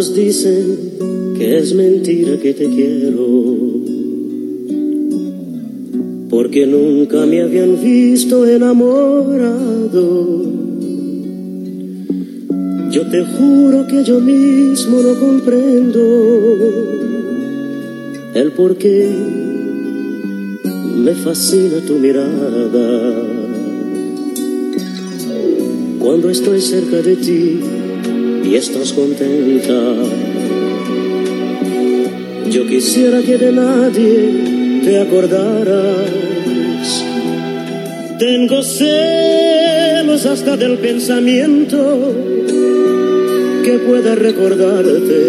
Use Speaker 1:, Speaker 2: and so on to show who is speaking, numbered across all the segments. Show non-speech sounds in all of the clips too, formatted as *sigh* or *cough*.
Speaker 1: Dicen que es mentira que te quiero, porque nunca me habían visto enamorado. Yo te juro que yo mismo no comprendo el por qué me fascina tu mirada. Cuando estoy cerca de ti, y estás contenta. Yo quisiera que de nadie te acordaras. Tengo celos hasta del pensamiento que pueda recordarte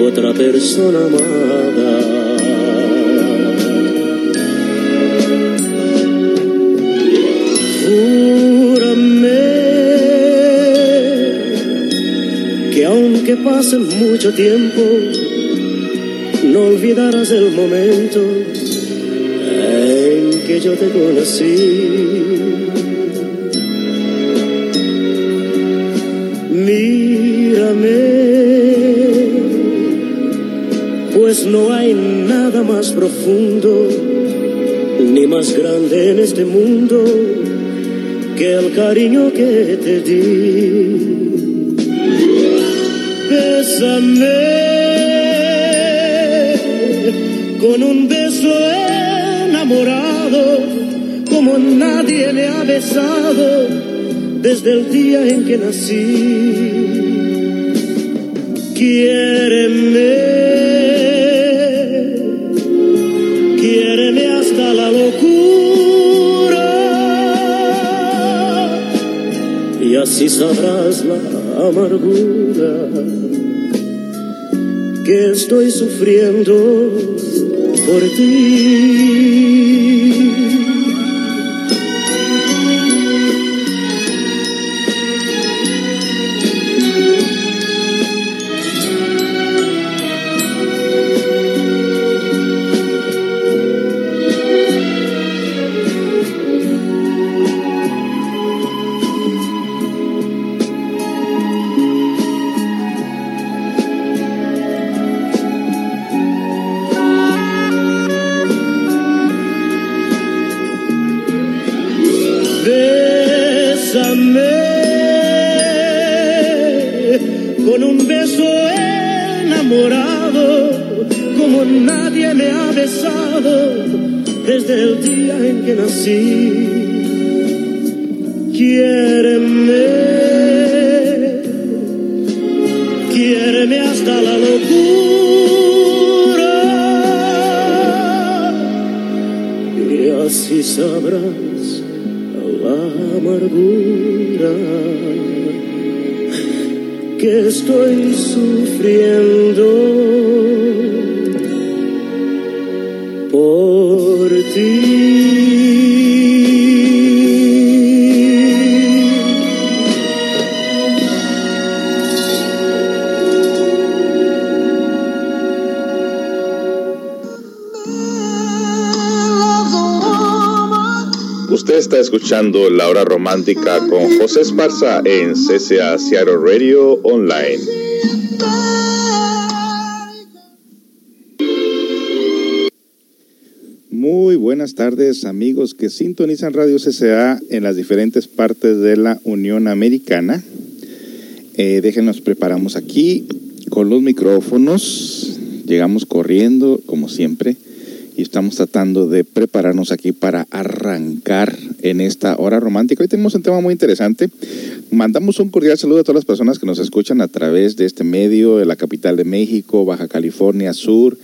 Speaker 1: otra persona amada. Que pase mucho tiempo, no olvidarás el momento en que yo te conocí. Mírame, pues no hay nada más profundo ni más grande en este mundo que el cariño que te di. Bésame con un beso enamorado como nadie le ha besado desde el día en que nací. Quiéreme, quiéreme hasta la locura y así sabrás la amargura que estoy sufriendo por ti.
Speaker 2: Escuchando La Hora Romántica con José Esparza en CCA Seattle Radio Online. Muy buenas tardes amigos que sintonizan Radio CCA en las diferentes partes de la Unión Americana. Eh, déjenos, preparamos aquí con los micrófonos. Llegamos corriendo, como siempre, y estamos tratando de prepararnos aquí para arrancar en esta hora romántica. Hoy tenemos un tema muy interesante. Mandamos un cordial saludo a todas las personas que nos escuchan a través de este medio de la capital de México, Baja California Sur,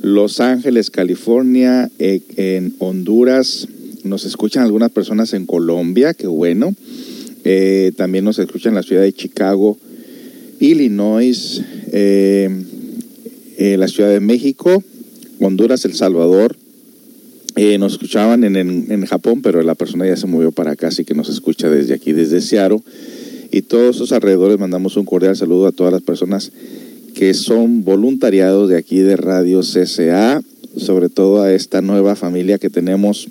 Speaker 2: Los Ángeles, California, eh, en Honduras. Nos escuchan algunas personas en Colombia, qué bueno. Eh, también nos escuchan en la ciudad de Chicago, Illinois, eh, eh, la Ciudad de México, Honduras, El Salvador. nos escuchaban en, en, Japón, pero la persona ya se movió para acá, así que nos escucha desde aquí, desde Seattle. Y todos esos alrededores mandamos un cordial saludo a todas las personas que son voluntariados de aquí de Radio CCA, sobre todo a esta nueva familia que tenemos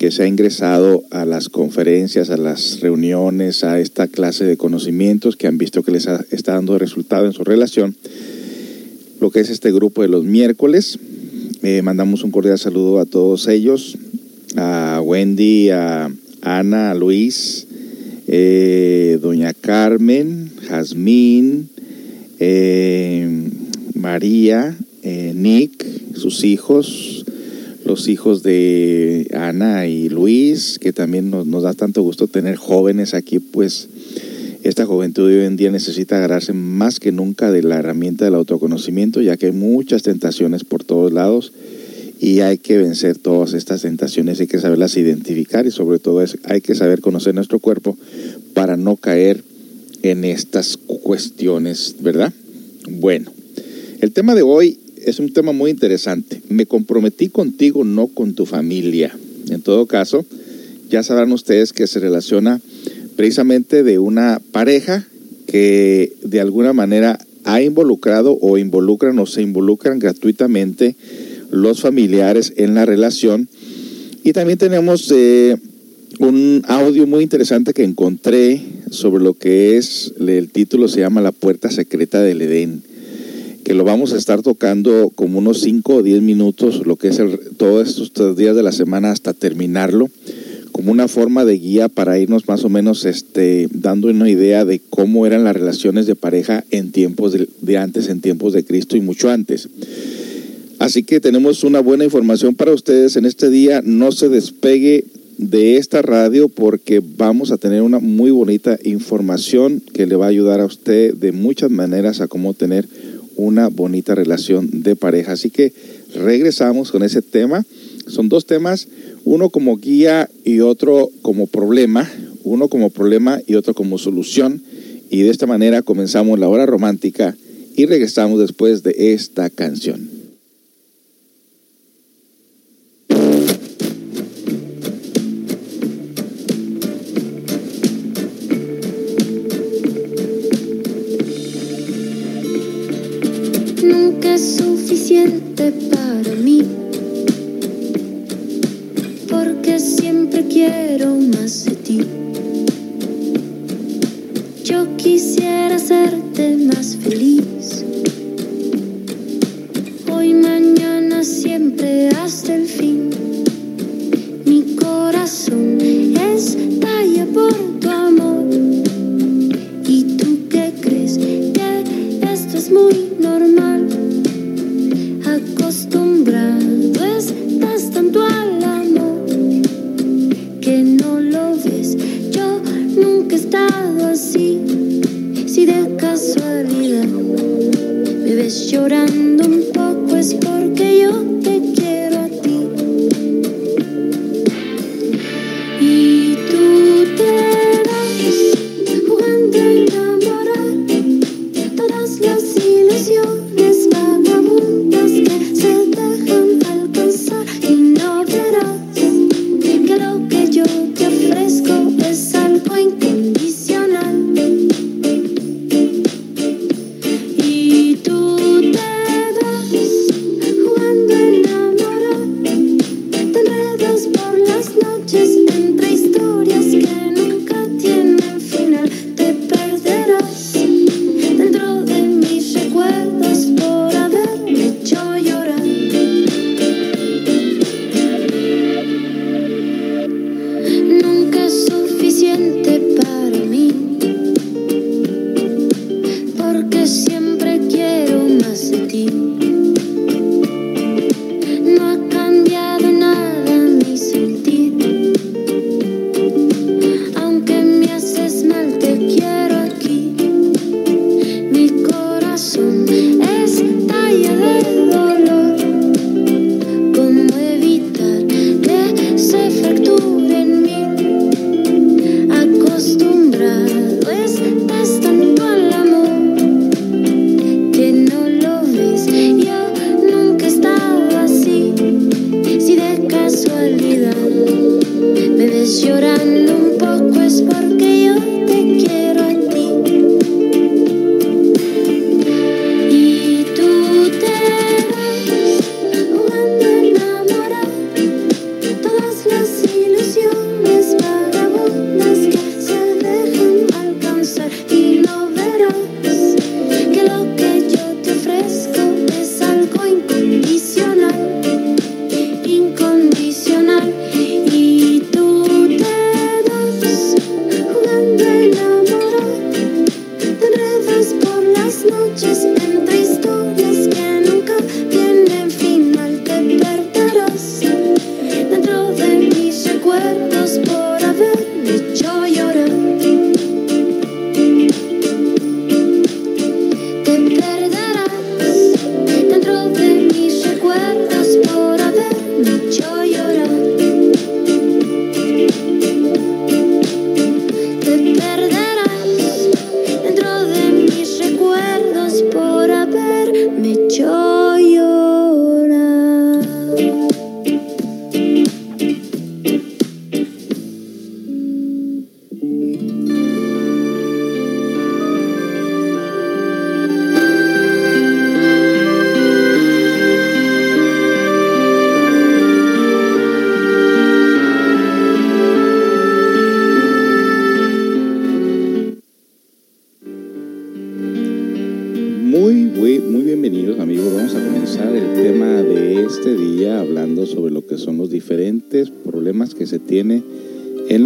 Speaker 2: que se ha ingresado a las conferencias, a las reuniones, a esta clase de conocimientos que han visto que les está dando resultado en su relación. Lo que es este grupo de los miércoles. Eh, mandamos un cordial saludo a todos ellos, a Wendy, a Ana, a Luis, eh, Doña Carmen, Jazmín, eh, María, Nick, sus hijos, los hijos de Ana y Luis, que también nos, da tanto gusto tener jóvenes aquí, pues esta juventud hoy en día necesita agarrarse más que nunca de la herramienta del autoconocimiento, ya que hay muchas tentaciones por todos lados y hay que vencer todas estas tentaciones, hay que saberlas identificar y sobre todo hay que saber conocer nuestro cuerpo para no caer en estas cuestiones, ¿verdad? Bueno, el tema de hoy es un tema muy interesante. Me comprometí contigo, no con tu familia. En todo caso, ya sabrán ustedes que se relaciona precisamente de una pareja que de alguna manera ha involucrado o involucran o se involucran gratuitamente los familiares en la relación. Y también tenemos eh, un audio muy interesante que encontré sobre lo que es, el título se llama La puerta secreta del Edén que lo vamos a estar tocando como unos 5 o 10 minutos, lo que es el, todos estos días de la semana hasta terminarlo, como una forma de guía para irnos más o menos este, dando una idea de cómo eran las relaciones de pareja en tiempos de, de antes, en tiempos de Cristo y mucho antes. Así que tenemos una buena información para ustedes en este día. No se despegue de esta radio porque vamos a tener una muy bonita información que le va a ayudar a usted de muchas maneras a cómo tener una bonita relación de pareja. Así que regresamos con ese tema. Son dos temas, uno como guía y otro como problema, uno como problema y otro como solución. Y de esta manera comenzamos la hora romántica y regresamos después de esta canción.
Speaker 3: suficiente para mí. Quiero más de ti. Yo quisiera hacerte más feliz. Hoy, mañana, siempre hasta el fin. Mi corazón estalla por tu amor. ¿Y tú qué crees? Que esto es muy normal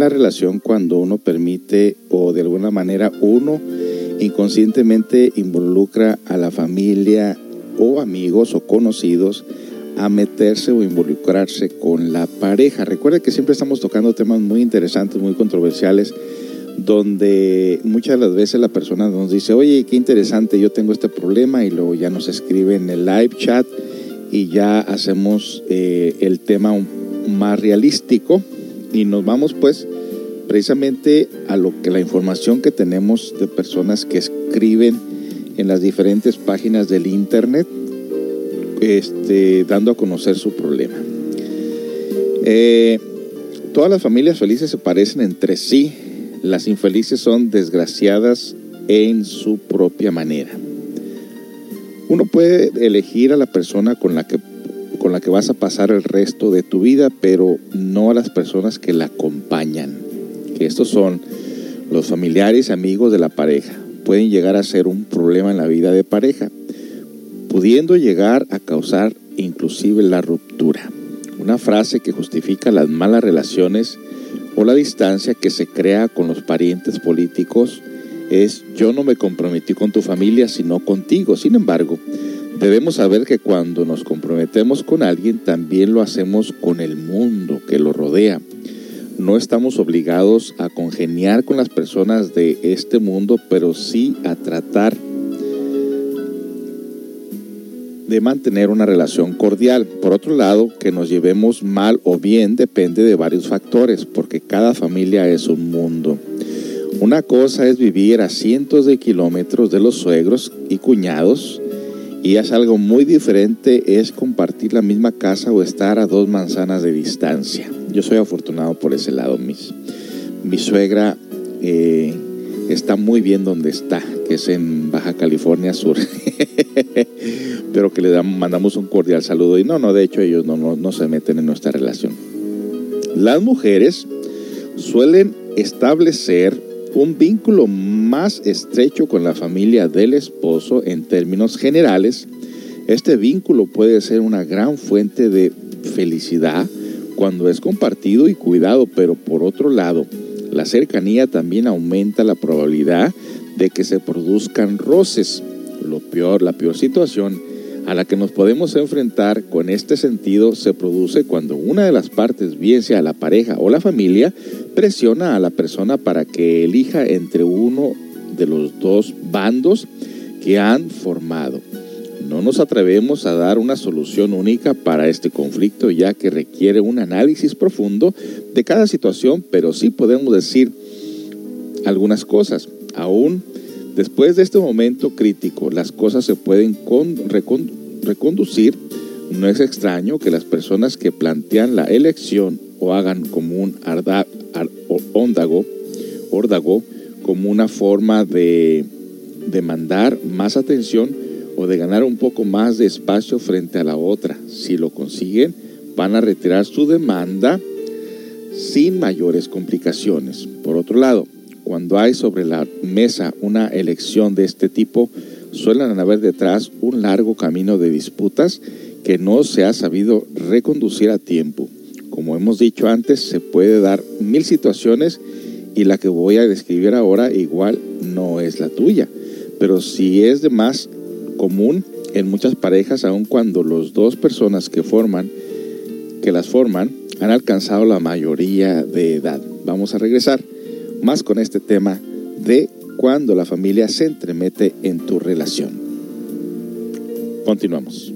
Speaker 2: relación cuando uno permite o de alguna manera uno inconscientemente involucra a la familia o amigos o conocidos a meterse o involucrarse con la pareja. Recuerda que siempre estamos tocando temas muy interesantes, muy controversiales, donde muchas de las veces la persona nos dice, oye, qué interesante, yo tengo este problema y luego ya nos escribe en el live chat y ya hacemos eh, el tema más realístico y nos vamos pues precisamente a lo que la información que tenemos de personas que escriben en las diferentes páginas del internet, este, dando a conocer su problema. Eh, todas las familias felices se parecen entre sí, las infelices son desgraciadas en su propia manera. Uno puede elegir a la persona con la que con la que vas a pasar el resto de tu vida, pero no a las personas que la acompañan que estos son los familiares y amigos de la pareja. Pueden llegar a ser un problema en la vida de pareja, pudiendo llegar a causar inclusive la ruptura. Una frase que justifica las malas relaciones o la distancia que se crea con los parientes políticos es yo no me comprometí con tu familia sino contigo. Sin embargo, debemos saber que cuando nos comprometemos con alguien también lo hacemos con el mundo que lo rodea no estamos obligados a congeniar con las personas de este mundo, pero sí a tratar de mantener una relación cordial. Por otro lado, que nos llevemos mal o bien depende de varios factores, porque cada familia es un mundo. Una cosa es vivir a cientos de kilómetros de los suegros y cuñados, y es algo muy diferente es compartir la misma casa o estar a dos manzanas de distancia. Yo soy afortunado por ese lado. Mis, mi suegra eh, está muy bien donde está, que es en Baja California Sur. *laughs* Pero que le mandamos un cordial saludo. Y no, no, de hecho ellos no, no, no se meten en nuestra relación. Las mujeres suelen establecer un vínculo más estrecho con la familia del esposo en términos generales, este vínculo puede ser una gran fuente de felicidad cuando es compartido y cuidado, pero por otro lado, la cercanía también aumenta la probabilidad de que se produzcan roces. Lo peor, la peor situación a la que nos podemos enfrentar con este sentido se produce cuando una de las partes, bien sea la pareja o la familia, presiona a la persona para que elija entre uno de los dos bandos que han formado. no nos atrevemos a dar una solución única para este conflicto, ya que requiere un análisis profundo de cada situación, pero sí podemos decir algunas cosas. Aún después de este momento crítico, las cosas se pueden reconducir. No es extraño que las personas que plantean la elección o hagan como un órdago, como una forma de demandar más atención o de ganar un poco más de espacio frente a la otra. Si lo consiguen, van a retirar su demanda sin mayores complicaciones. Por otro lado, cuando hay sobre la mesa una elección de este tipo, suelen haber detrás un largo camino de disputas que no se ha sabido reconducir a tiempo. Como hemos dicho antes, se puede dar mil situaciones y la que voy a describir ahora igual no es la tuya pero si es de más común en muchas parejas, aun cuando las dos personas que forman, que las forman, han alcanzado la mayoría de edad. Vamos a regresar más con este tema de cuando la familia se entremete en tu relación. Continuamos.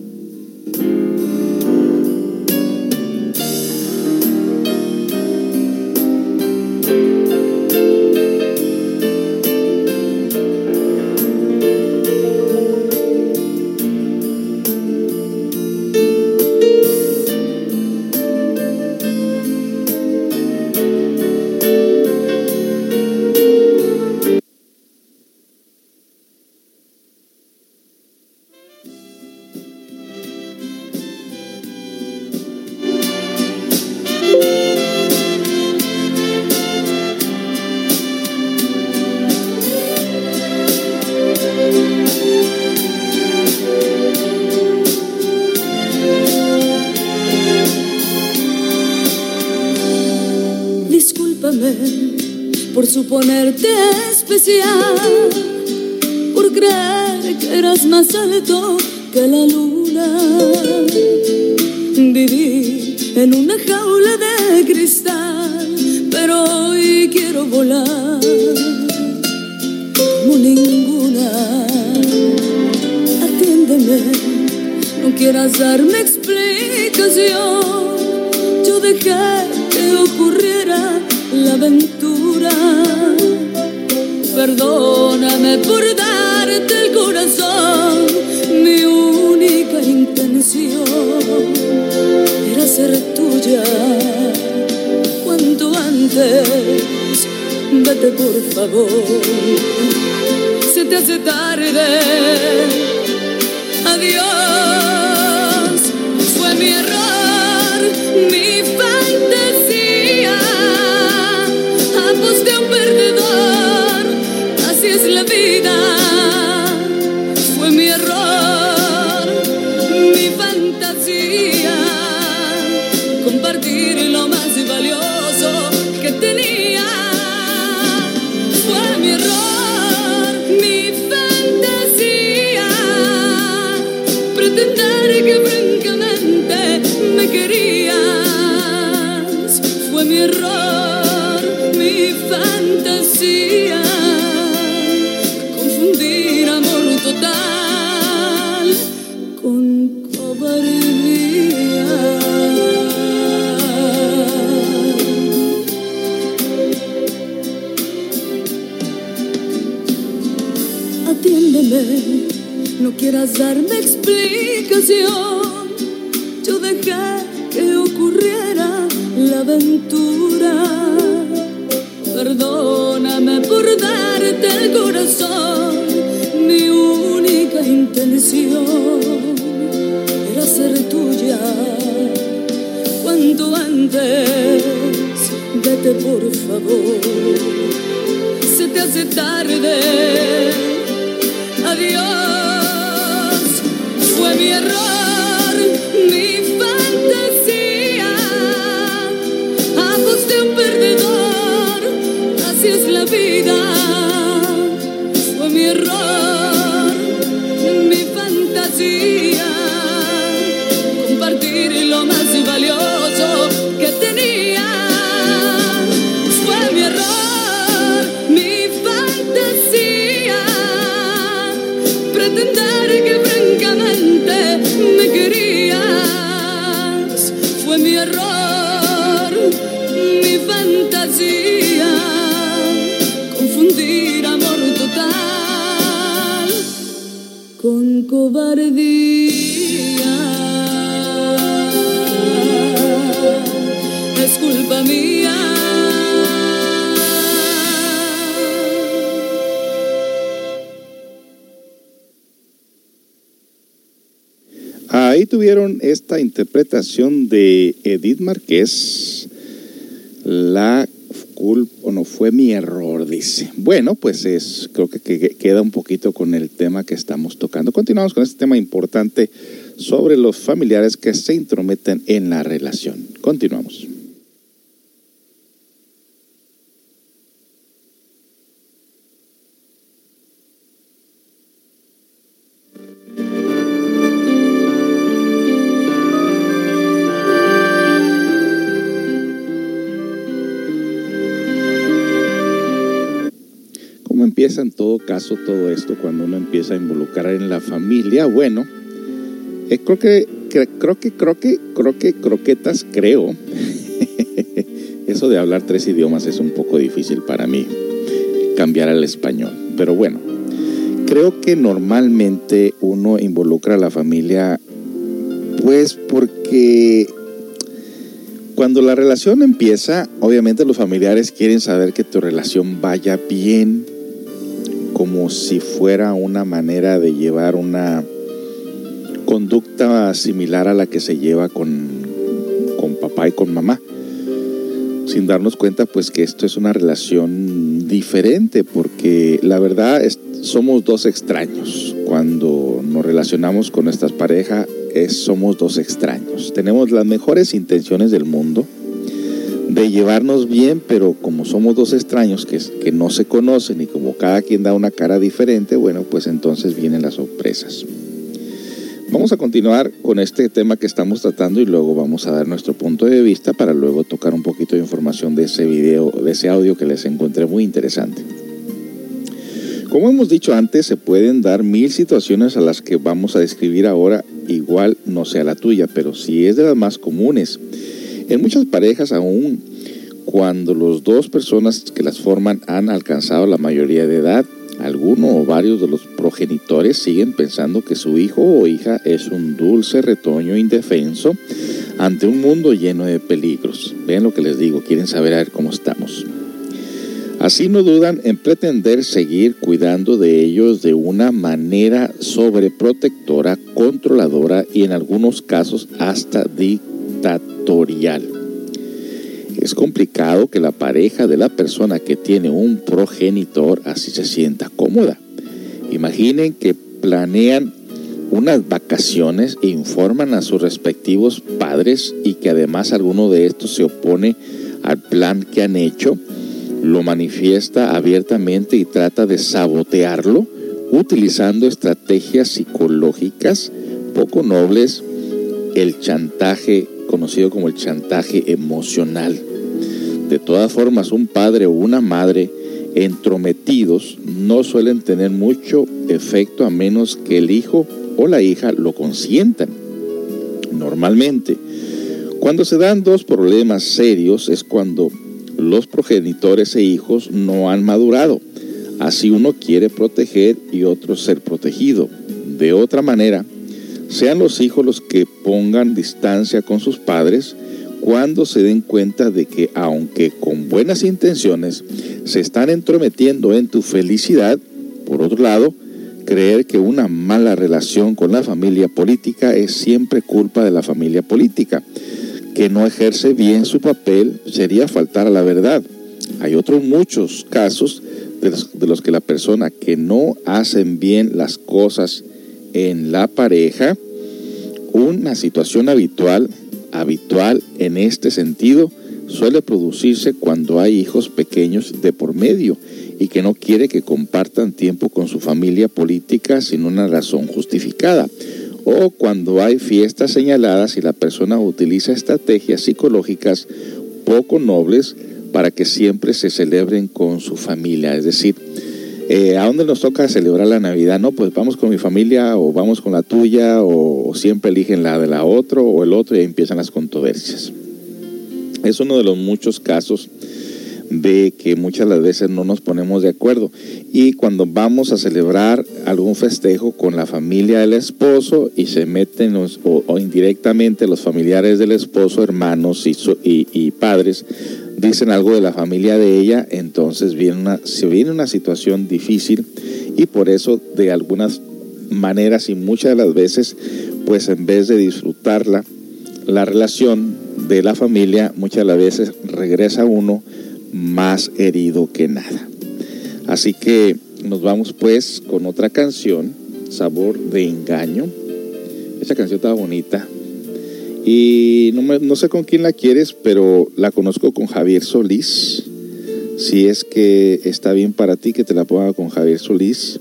Speaker 4: Especial, por creer que eras más alto que la luna. Viví en una jaula de cristal, pero hoy quiero volar como ninguna. Atiéndeme, no quieras darme explicación. Yo dejé que ocurriera la aventura Perdóname por darte el corazón. Mi única intención era ser tuya. Cuanto antes, vete por favor. Se te hace tarde. Adiós. Fue mi error, mi fantasía. La vida. Fue mi error, mi fantasía, compartir lo más valioso que tenía. Fue mi error, mi fantasía, pretender que francamente me querías. Fue mi error, mi fantasía. No quieras darme explicación. Yo dejé que ocurriera la aventura. Perdóname por darte el corazón. Mi única intención era ser tuya. Cuanto antes, vete por favor. Se te hace tarde adiós. Fue mi error, mi fantasía.
Speaker 2: Tuvieron esta interpretación de Edith Márquez, la culpa, o no fue mi error, dice. Bueno, pues es, creo que, que queda un poquito con el tema que estamos tocando. Continuamos con este tema importante sobre los familiares que se intrometen en la relación. Continuamos. Empieza en todo caso todo esto cuando uno empieza a involucrar en la familia? Bueno, eh, creo que, que- creo que, creo que, creo que croquetas, creo. *laughs* Eso de hablar tres idiomas es un poco difícil para mí, cambiar al español. Pero bueno, creo que normalmente uno involucra a la familia, pues porque cuando la relación empieza, obviamente los familiares quieren saber que tu relación vaya bien, como si fuera una manera de llevar una conducta similar a la que se lleva con, con papá y con mamá. Sin darnos cuenta, pues que esto es una relación diferente, porque la verdad somos dos extraños. Cuando nos relacionamos con nuestras parejas, somos dos extraños. Tenemos las mejores intenciones del mundo de llevarnos bien, pero como somos dos extraños que, que no se conocen y como cada quien da una cara diferente, bueno, pues entonces vienen las sorpresas. Vamos a continuar con este tema que estamos tratando y luego vamos a dar nuestro punto de vista para luego tocar un poquito de información de ese video, de ese audio que les encontré muy interesante. Como hemos dicho antes, se pueden dar mil situaciones a las que vamos a describir ahora, igual no sea la tuya, pero sí es de las más comunes. En muchas parejas aún, cuando los dos personas que las forman han alcanzado la mayoría de edad, alguno o varios de los progenitores siguen pensando que su hijo o hija es un dulce retoño indefenso ante un mundo lleno de peligros. Vean lo que les digo, quieren saber a ver cómo estamos. Así no dudan en pretender seguir cuidando de ellos de una manera sobreprotectora, controladora y en algunos casos hasta dictatorial. Es complicado que la pareja de la persona que tiene un progenitor así se sienta cómoda. Imaginen que planean unas vacaciones e informan a sus respectivos padres y que además alguno de estos se opone al plan que han hecho, lo manifiesta abiertamente y trata de sabotearlo utilizando estrategias psicológicas poco nobles, el chantaje conocido como el chantaje emocional. De todas formas, un padre o una madre entrometidos no suelen tener mucho efecto a menos que el hijo o la hija lo consientan. Normalmente, cuando se dan dos problemas serios es cuando los progenitores e hijos no han madurado. Así uno quiere proteger y otro ser protegido. De otra manera, sean los hijos los que pongan distancia con sus padres cuando se den cuenta de que aunque con buenas intenciones se están entrometiendo en tu felicidad, por otro lado, creer que una mala relación con la familia política es siempre culpa de la familia política, que no ejerce bien su papel sería faltar a la verdad. Hay otros muchos casos de los, que la persona que no hacen bien las cosas en la pareja, una situación habitual, habitual en este sentido, suele producirse cuando hay hijos pequeños de por medio y que no quiere que compartan tiempo con su familia política sin una razón justificada. O cuando hay fiestas señaladas y la persona utiliza estrategias psicológicas poco nobles para que siempre se celebren con su familia. Es decir, eh, ¿a dónde nos toca celebrar la Navidad? No, pues vamos con mi familia o vamos con la tuya o, siempre eligen la de la otra o el otro y ahí empiezan las controversias. Es uno de los muchos casos de que muchas las veces no nos ponemos de acuerdo. Y cuando vamos a celebrar algún festejo con la familia del esposo y se meten o, indirectamente los familiares del esposo, hermanos y, padres, dicen algo de la familia de ella, entonces viene una, se viene una situación difícil y por eso de algunas maneras y muchas de las veces, pues en vez de disfrutarla, la relación de la familia muchas de las veces regresa uno más herido que nada. Así que nos vamos pues con otra canción, Sabor de Engaño. Esta canción está bonita. Y no, no sé con quién la quieres, pero la conozco con Javier Solís. Si es que está bien para ti que te la ponga con Javier Solís.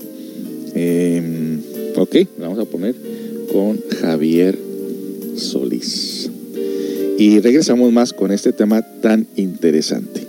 Speaker 2: Em, ok, la vamos a poner con Javier Solís. Y regresamos más con este tema tan interesante.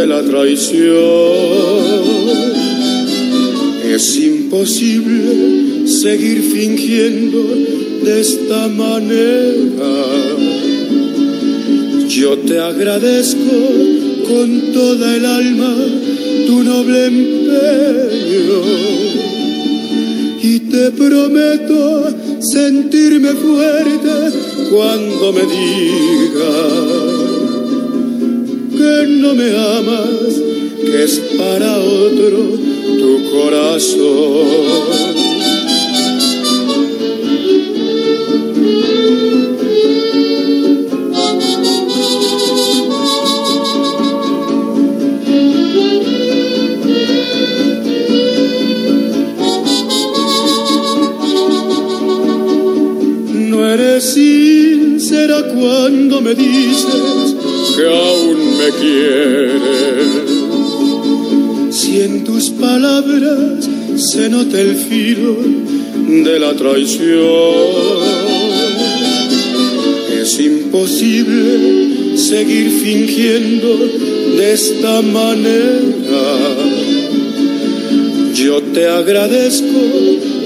Speaker 5: de la traición. Es imposible seguir fingiendo de esta manera. Yo te agradezco con toda el alma tu noble empeño y te prometo sentirme fuerte cuando me digas que no me amas, que es para otro tu corazón. Si en tus palabras se nota el filo de la traición, es imposible seguir fingiendo de esta manera. Yo te agradezco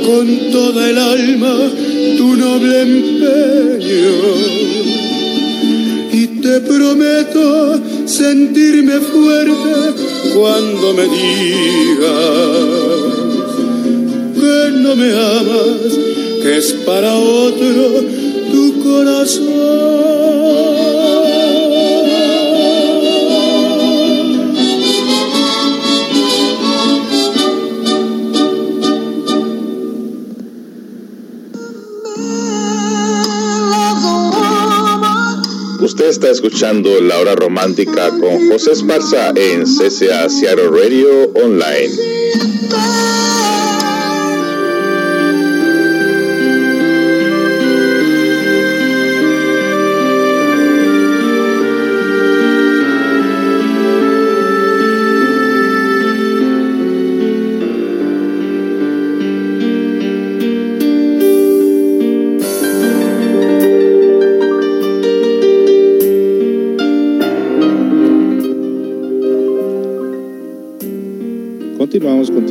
Speaker 5: con toda el alma tu noble empeño te prometo sentirme fuerte cuando me digas que no me amas, que es para otro tu corazón.
Speaker 2: Está escuchando La Hora Romántica con José Esparza en CCA Seattle Radio Online.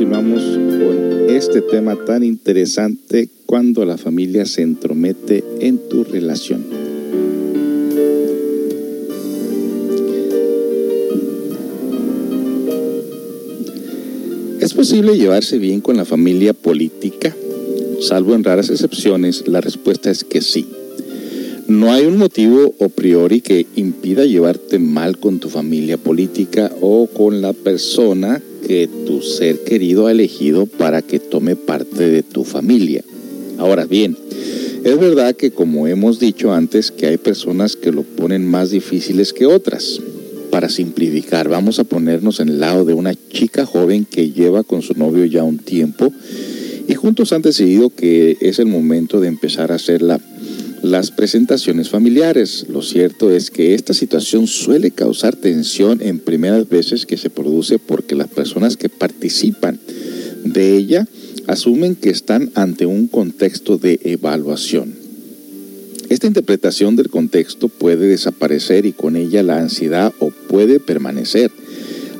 Speaker 2: Continuamos con este tema tan interesante cuando la familia se entromete en tu relación. ¿Es posible llevarse bien con la familia política? Salvo en raras excepciones, la respuesta es que sí. No hay un motivo o priori que impida llevarte mal con tu familia política o con la persona que ser querido ha elegido para que tome parte de tu familia. Ahora bien, es verdad que como hemos dicho antes, que hay personas que lo ponen más difíciles que otras. Para simplificar, vamos a ponernos en el lado de una chica joven que lleva con su novio ya un tiempo y juntos han decidido que es el momento de empezar a hacer las presentaciones familiares. Lo cierto es que esta situación suele causar tensión en primeras veces que se produce porque las personas que participan de ella asumen que están ante un contexto de evaluación. Esta interpretación del contexto puede desaparecer y con ella la ansiedad o puede permanecer.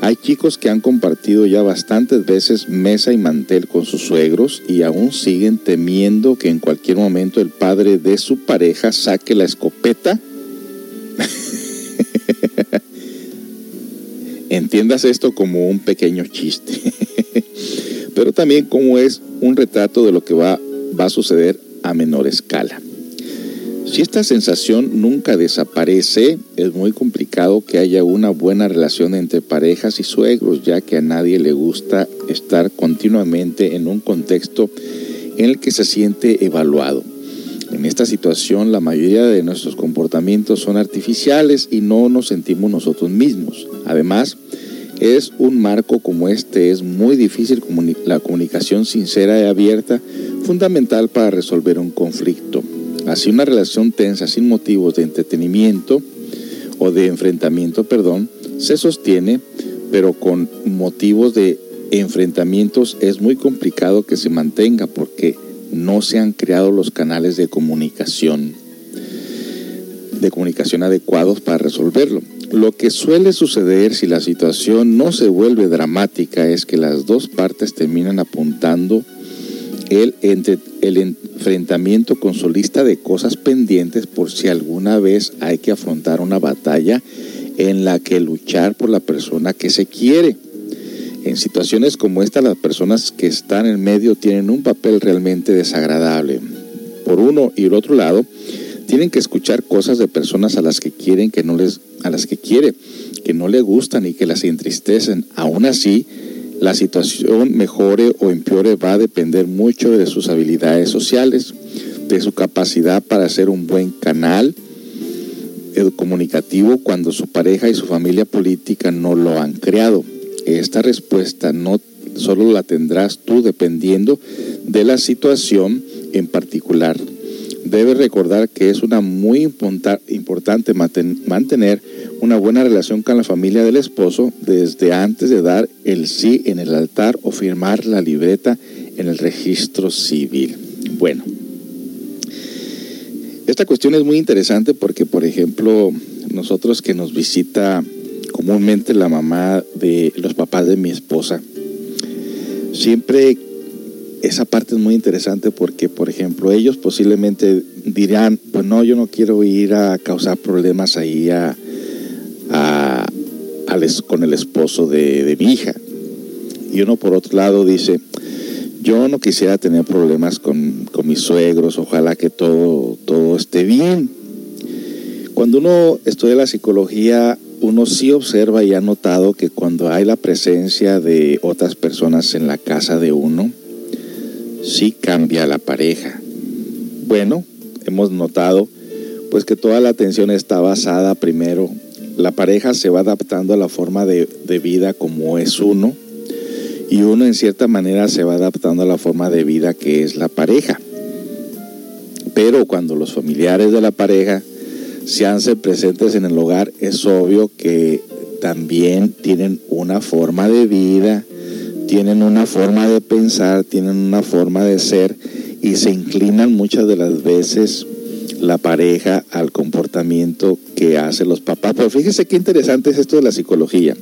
Speaker 2: Hay chicos que han compartido ya bastantes veces mesa y mantel con sus suegros y aún siguen temiendo que en cualquier momento el padre de su pareja saque la escopeta. *laughs* Entiendas esto como un pequeño chiste, *laughs* pero también como es un retrato de lo que va, a suceder a menor escala. Si esta sensación nunca desaparece, es muy complicado que haya una buena relación entre parejas y suegros, ya que a nadie le gusta estar continuamente en un contexto en el que se siente evaluado. En esta situación la mayoría de nuestros comportamientos son artificiales y no nos sentimos nosotros mismos. Además, es un marco como este, es muy difícil la comunicación sincera y abierta, fundamental para resolver un conflicto. Así una relación tensa sin motivos de entretenimiento o de enfrentamiento, perdón, se sostiene, pero con motivos de enfrentamientos es muy complicado que se mantenga porque no se han creado los canales de comunicación de comunicación adecuados para resolverlo. Lo que suele suceder si la situación no se vuelve dramática es que las dos partes terminan apuntando el, enfrentamiento con su lista de cosas pendientes por si alguna vez hay que afrontar una batalla en la que luchar por la persona que se quiere. En situaciones como esta, las personas que están en medio tienen un papel realmente desagradable. Por uno y el otro lado, tienen que escuchar cosas de personas a las que quieren que no les a las que quiere, que no le gustan y que las entristecen. Aún así, la situación mejore o empeore va a depender mucho de sus habilidades sociales, de su capacidad para ser un buen canal comunicativo cuando su pareja y su familia política no lo han creado. Esta respuesta no solo la tendrás tú dependiendo de la situación en particular. Debes recordar que es una muy importante mantener una buena relación con la familia del esposo desde antes de dar el sí en el altar o firmar la libreta en el registro civil. Bueno, esta cuestión es muy interesante porque, por ejemplo, nosotros que nos visita comúnmente la mamá de los papás de mi esposa, siempre esa parte es muy interesante porque, por ejemplo, ellos posiblemente dirán, pues no, yo no quiero ir a causar problemas ahí a, con el esposo de, mi hija. Y uno por otro lado dice, yo no quisiera tener problemas con, mis suegros, ojalá que todo, todo esté bien. Cuando uno estudia la psicología, uno sí observa y ha notado que cuando hay la presencia de otras personas en la casa de uno, sí cambia la pareja. Bueno, hemos notado pues que toda la atención está basada primero la pareja se va adaptando a la forma de, vida como es uno y uno en cierta manera se va adaptando a la forma de vida que es la pareja. Pero cuando los familiares de la pareja se hacen presentes en el hogar, es obvio que también tienen una forma de vida, tienen una forma de pensar, tienen una forma de ser y se inclinan muchas de las veces la pareja al comportamiento que hacen los papás. Pero fíjese qué interesante es esto de la psicología.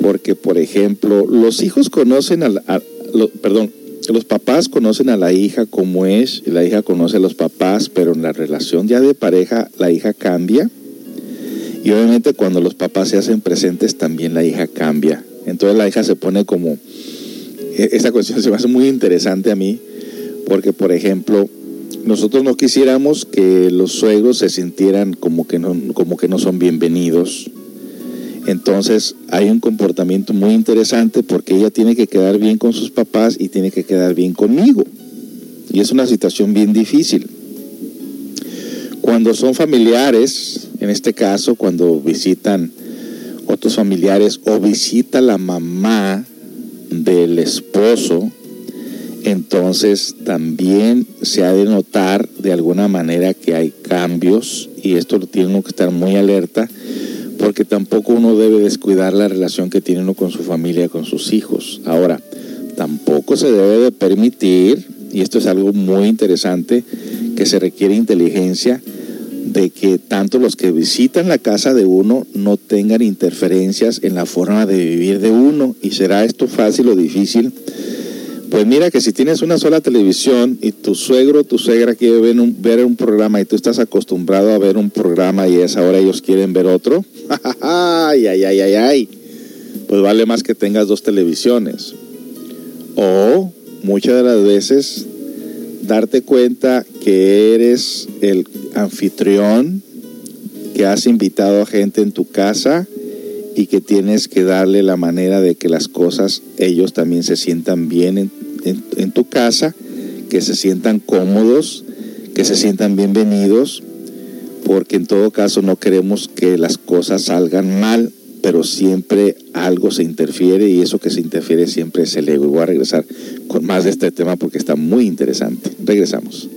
Speaker 2: Porque, por ejemplo, los hijos conocen a, la, perdón, los papás conocen a la hija como es, y la hija conoce a los papás, pero en la relación ya de pareja la hija cambia. Y obviamente cuando los papás se hacen presentes también la hija cambia. Entonces la hija se pone como... E, esa cuestión *laughs* se me hace muy interesante a mí, porque por ejemplo, nosotros no quisiéramos que los suegros se sintieran como que no, como que no son bienvenidos. Entonces hay un comportamiento muy interesante porque ella tiene que quedar bien con sus papás y tiene que quedar bien conmigo. Y es una situación bien difícil. Cuando son familiares, en este caso, cuando visitan otros familiares o visita la mamá del esposo, entonces también se ha de notar de alguna manera que hay cambios y esto lo tiene uno que estar muy alerta porque tampoco uno debe descuidar la relación que tiene uno con su familia, con sus hijos. Ahora, tampoco se debe de permitir, y esto es algo muy interesante, que se requiere inteligencia, de que tanto los que visitan la casa de uno no tengan interferencias en la forma de vivir de uno. ¿Y será esto fácil o difícil? Pues mira que si tienes una sola televisión y tu suegro o tu suegra quiere ver un, ver un programa y tú estás acostumbrado a ver un programa y es ahora ellos quieren ver otro, *laughs* ay, ay, ay, ay, ay, pues vale más que tengas dos televisiones. O muchas de las veces darte cuenta que eres el anfitrión, que has invitado a gente en tu casa y que tienes que darle la manera de que las cosas, ellos también se sientan bien en, en tu casa, que se sientan cómodos, que se sientan bienvenidos, porque en todo caso no queremos que las cosas salgan mal pero siempre algo se interfiere y eso que se interfiere siempre es el ego. Y voy a regresar más de este tema porque está muy interesante. Regresamos.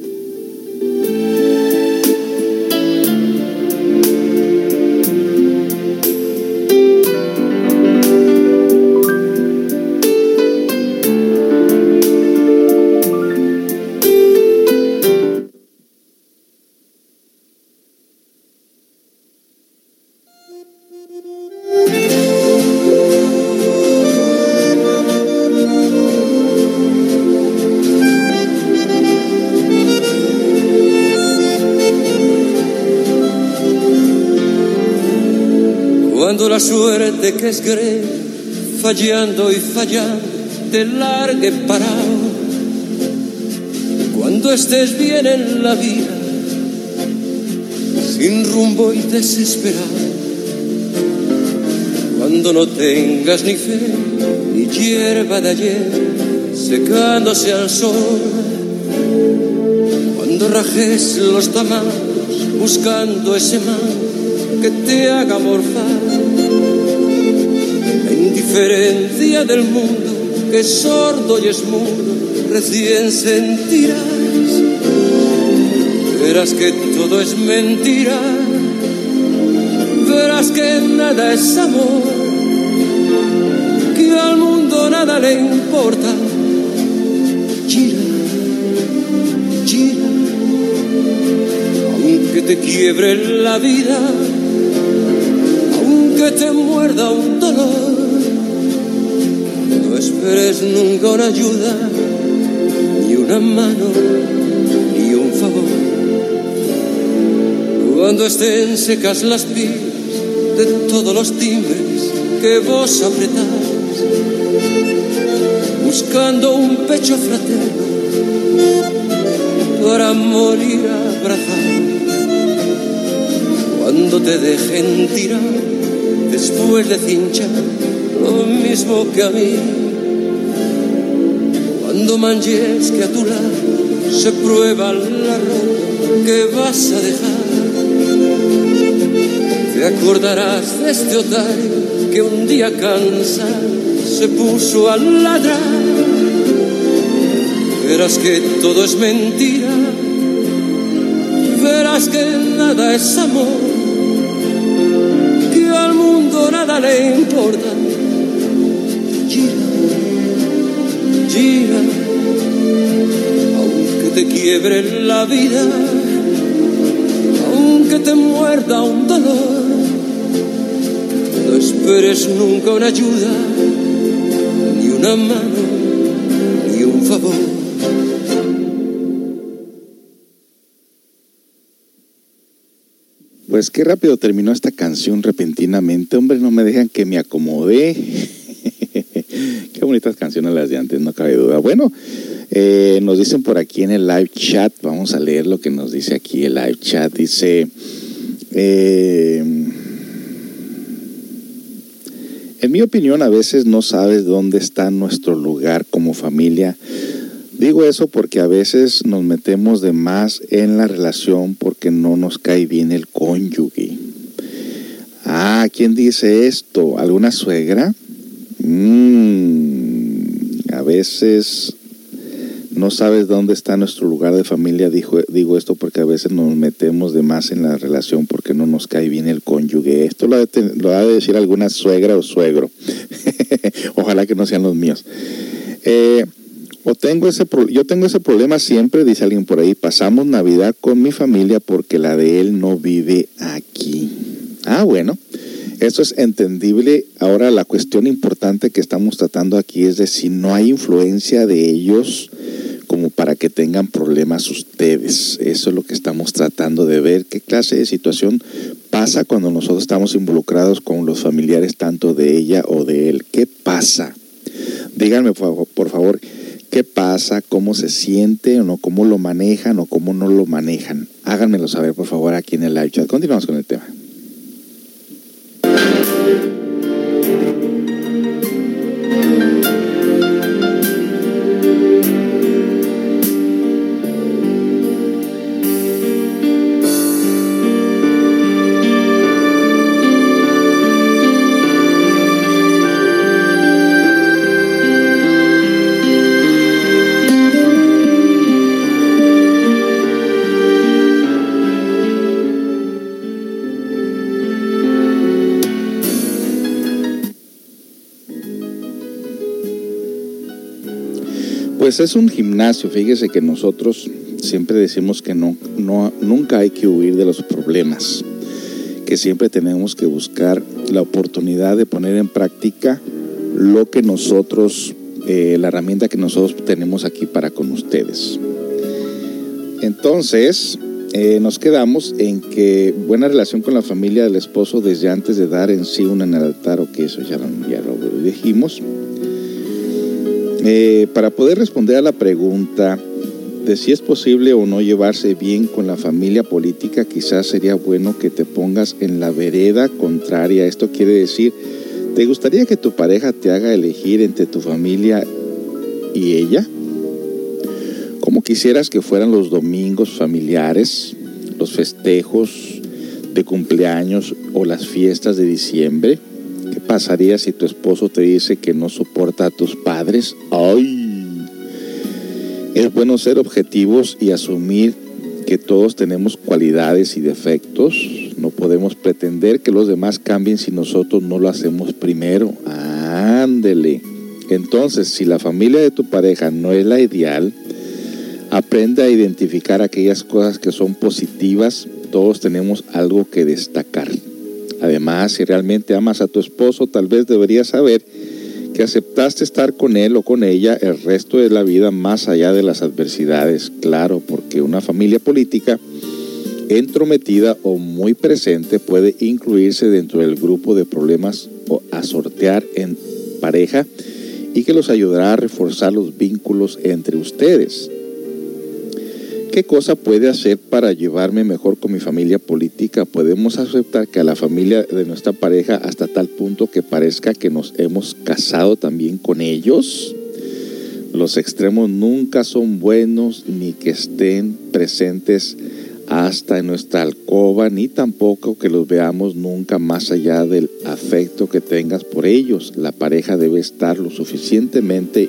Speaker 6: Gre, fallando y fallando, te largue parado. Cuando estés bien en la vida, sin rumbo y desesperado. Cuando no tengas ni fe, ni hierba de ayer, secándose al sol. Cuando rajes los tamaños, buscando ese mal que te haga morfar diferencia del mundo que sordo y es mudo, recién sentirás. Verás que todo es mentira, verás que nada es amor, que al mundo nada le importa. Gira, gira, aunque te quiebre la vida, aunque te muerda un dolor esperes nunca una ayuda, ni una mano, ni un favor. Cuando estén secas las pilas de todos los timbres que vos apretás, buscando un pecho fraterno para morir abrazado. Cuando te dejen tirar después de cinchar lo mismo que a mí cuando manches que a tu lado se prueba la ropa que vas a dejar. Te acordarás de este otario que un día cansado se puso a ladrar. Verás que todo es mentira, verás que nada es amor, que al mundo nada le importa aunque te quiebre la vida, aunque te muerda un dolor, no esperes nunca una ayuda, ni una mano, ni un favor.
Speaker 2: Pues qué rápido terminó esta canción repentinamente. Hombre, no me dejan que me acomode. Bonitas canciones las de antes, no cabe duda. Bueno, eh, nos dicen por aquí en el live chat, vamos a leer lo que nos dice aquí el live chat. Dice, eh, En mi opinión, a veces no sabes dónde está nuestro lugar como familia. Digo eso porque a veces nos metemos de más en la relación porque no nos cae bien el cónyuge. Ah, ¿quién dice esto? ¿Alguna suegra? Mm, a veces no sabes dónde está nuestro lugar de familia. digo esto porque a veces nos metemos de más en la relación porque no nos cae bien el cónyuge. Esto lo ha de, decir alguna suegra o suegro. *laughs* Ojalá que no sean los míos. Eh, o tengo ese yo tengo ese problema siempre, dice alguien por ahí. Pasamos Navidad con mi familia porque la de él no vive aquí. Ah, bueno. Eso es entendible. Ahora la cuestión importante que estamos tratando aquí es de si no hay influencia de ellos como para que tengan problemas ustedes. Eso es lo que estamos tratando de ver. ¿Qué clase de situación pasa cuando nosotros estamos involucrados con los familiares tanto de ella o de él? ¿Qué pasa? Díganme por favor, ¿qué pasa? ¿Cómo se siente o no? ¿Cómo lo manejan o cómo no lo manejan? Háganmelo saber por favor aquí en el live chat. Continuamos con el tema. Pues es un gimnasio, fíjese que nosotros siempre decimos que no, no, nunca hay que huir de los problemas, que siempre tenemos que buscar la oportunidad de poner en práctica lo que nosotros, eh, la herramienta que nosotros tenemos aquí para con ustedes. Entonces, eh, nos quedamos en que buena relación con la familia del esposo desde antes de dar en sí un en el altar, o que eso ya, ya lo dijimos. Eh, para poder responder a la pregunta de si es posible o no llevarse bien con la familia política, quizás sería bueno que te pongas en la vereda contraria. Esto quiere decir, ¿te gustaría que tu pareja te haga elegir entre tu familia y ella? ¿Cómo quisieras que fueran los domingos familiares, los festejos de cumpleaños o las fiestas de diciembre? ¿Qué pasaría si tu esposo te dice que no soporta a tus padres? ¡Ay! Es bueno ser objetivos y asumir que todos tenemos cualidades y defectos. No podemos pretender que los demás cambien si nosotros no lo hacemos primero. Ándele. Entonces, si la familia de tu pareja no es la ideal, aprende a identificar aquellas cosas que son positivas. Todos tenemos algo que destacar. Además, si realmente amas a tu esposo, tal vez deberías saber que aceptaste estar con él o con ella el resto de la vida más allá de las adversidades. Claro, porque una familia política entrometida o muy presente puede incluirse dentro del grupo de problemas o a sortear en pareja y que los ayudará a reforzar los vínculos entre ustedes. ¿Qué cosa puede hacer para llevarme mejor con mi familia política? Podemos aceptar que a la familia de nuestra pareja hasta tal punto que parezca que nos hemos casado también con ellos. Los extremos nunca son buenos ni que estén presentes hasta en nuestra alcoba, ni tampoco que los veamos nunca más allá del afecto que tengas por ellos. La pareja debe estar lo suficientemente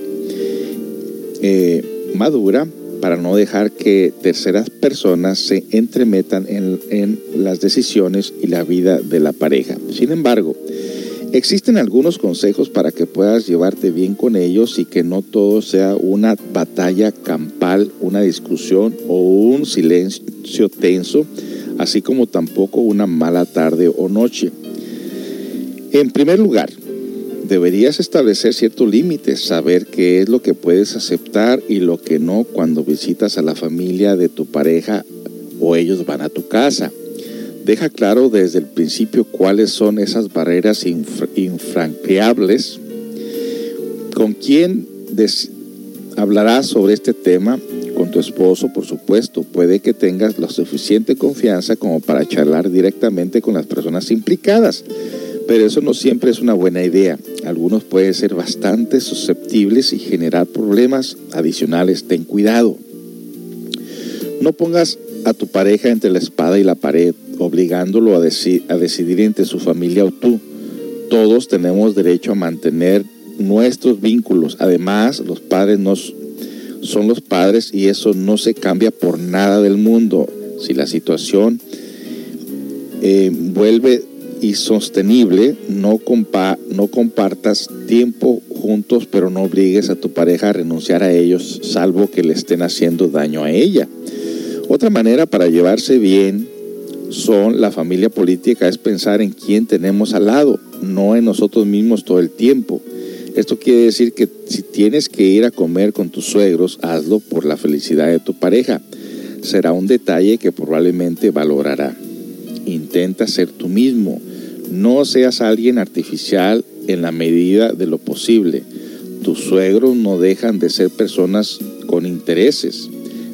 Speaker 2: eh, madura para no dejar que terceras personas se entremetan en, las decisiones y la vida de la pareja. Sin embargo, existen algunos consejos para que puedas llevarte bien con ellos y que no todo sea una batalla campal, una discusión o un silencio tenso, así como tampoco una mala tarde o noche. En primer lugar, deberías establecer ciertos límites, saber qué es lo que puedes aceptar y lo que no cuando visitas a la familia de tu pareja o ellos van a tu casa. Deja claro desde el principio cuáles son esas barreras infranqueables. ¿Con quién hablarás sobre este tema? Con tu esposo, por supuesto. Puede que tengas la suficiente confianza como para charlar directamente con las personas implicadas Pero eso no siempre es una buena idea. Algunos pueden ser bastante susceptibles y generar problemas adicionales. Ten cuidado. No pongas a tu pareja entre la espada y la pared, obligándolo a, decidir entre su familia o tú. Todos tenemos derecho a mantener nuestros vínculos. Además, los padres son los padres y eso no se cambia por nada del mundo. Si la situación eh, vuelve insostenible, no, compa no compartas tiempo juntos, pero no obligues a tu pareja a renunciar a ellos, salvo que le estén haciendo daño a ella. Otra manera para llevarse bien son la familia política, es pensar en quién tenemos al lado, no en nosotros mismos todo el tiempo. Esto quiere decir que si tienes que ir a comer con tus suegros, hazlo por la felicidad de tu pareja. Será un detalle que probablemente valorará. Intenta ser tú mismo. No seas alguien artificial en la medida de lo posible. Tus suegros no dejan de ser personas con intereses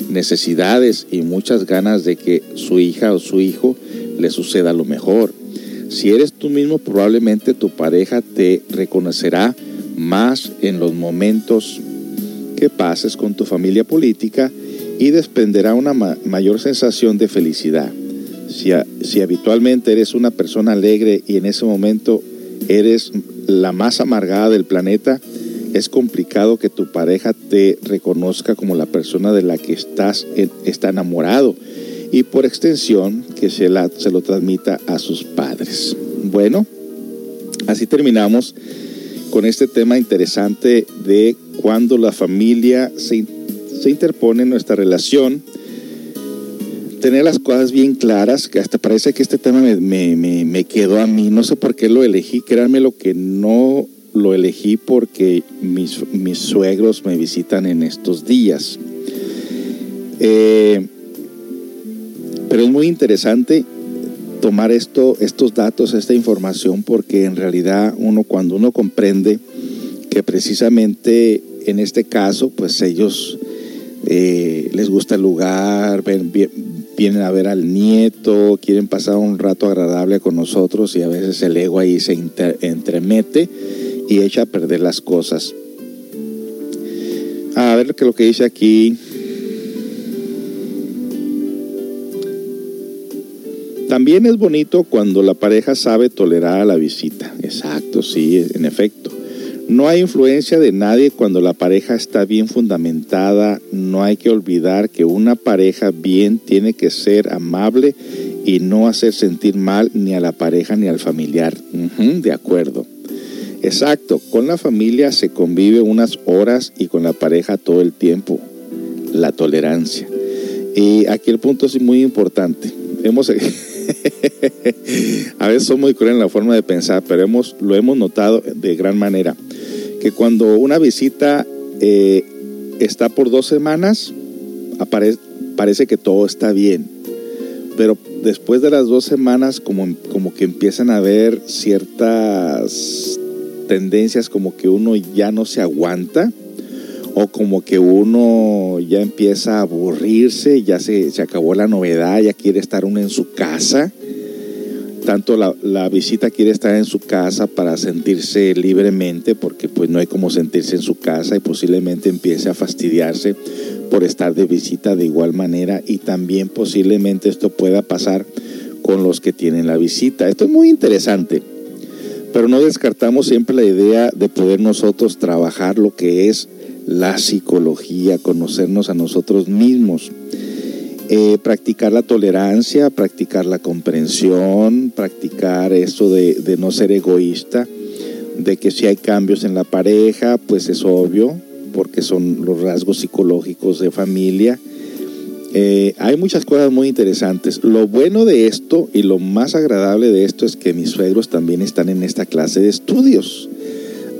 Speaker 2: necesidades y muchas ganas de que su hija o su hijo le suceda lo mejor. Si eres tú mismo, probablemente tu pareja te reconocerá más en los momentos que pases con tu familia política y desprenderá una mayor sensación de felicidad. Si, si habitualmente eres una persona alegre y en ese momento eres la más amargada del planeta, es complicado que tu pareja te reconozca como la persona de la que estás está enamorado y por extensión que se, la, se lo transmita a sus padres. Bueno, así terminamos con este tema interesante de cuando la familia se, se interpone en nuestra relación. Tener las cosas bien claras, que hasta parece que este tema me, me, me quedó a mí, no sé por qué lo elegí, créanme lo que no lo elegí porque mis, mis suegros me visitan en estos días. Eh, pero es muy interesante tomar esto, estos datos, esta información, porque en realidad uno cuando uno comprende que precisamente en este caso, pues ellos eh, les gusta el lugar, vienen a ver al nieto, quieren pasar un rato agradable con nosotros y a veces el ego ahí se entremete y echa a perder las cosas. A ver lo que dice aquí. También es bonito cuando la pareja sabe tolerar la visita. Exacto, sí, en efecto. No hay influencia de nadie cuando la pareja está bien fundamentada. No hay que olvidar que una pareja bien tiene que ser amable y no hacer sentir mal ni a la pareja ni al familiar. de acuerdo. Exacto, con la familia se convive unas horas y con la pareja todo el tiempo. La tolerancia. Y aquí el punto es muy importante. Hemos, *laughs* a veces somos muy crueles en la forma de pensar, pero hemos, lo hemos notado de gran manera. Que cuando una visita eh, está por dos semanas, parece que todo está bien. Pero después de las dos semanas, como, como que empiezan a haber ciertas tendencias como que uno ya no se aguanta o como que uno ya empieza a aburrirse, ya se, se acabó la novedad, ya quiere estar uno en su casa. Tanto la, la, visita quiere estar en su casa para sentirse libremente, porque pues no hay como sentirse en su casa y posiblemente empiece a fastidiarse por estar de visita de igual manera y también posiblemente esto pueda pasar con los que tienen la visita. Esto es muy interesante pero no descartamos siempre la idea de poder nosotros trabajar lo que es la psicología, conocernos a nosotros mismos. Eh, practicar la tolerancia, practicar la comprensión, practicar de, de, no ser egoísta, de que si hay cambios en la pareja, pues es obvio, porque son los rasgos psicológicos de familia eh, hay muchas cosas muy interesantes. Lo bueno de esto y lo más agradable de esto es que mis suegros también están en esta clase de estudios.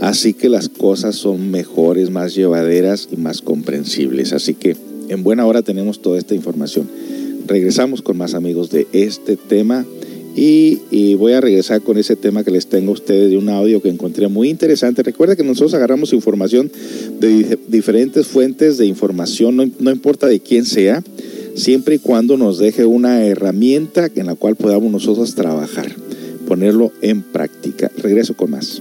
Speaker 2: Así que las cosas son mejores, más llevaderas y más comprensibles. Así que en buena hora tenemos toda esta información. Regresamos con más amigos de este tema y, voy a regresar con ese tema que les tengo a ustedes de un audio que encontré muy interesante. Recuerda que nosotros agarramos información de diferentes fuentes de información, no importa de quién sea siempre y cuando nos deje una herramienta en la cual podamos nosotros trabajar. ponerlo en práctica. Regreso con más.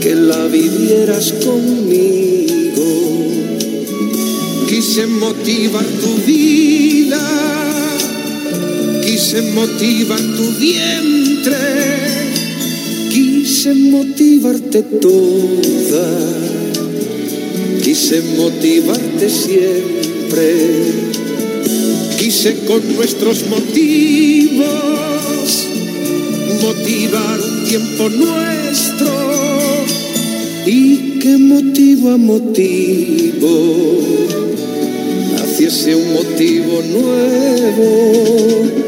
Speaker 7: que la vivieras conmigo. Quise motivar tu vida quise motivar tu vientre, quise motivarte toda, quise motivarte siempre, quise con nuestros motivos motivar un tiempo nuestro y que motivo a motivo naciese un motivo nuevo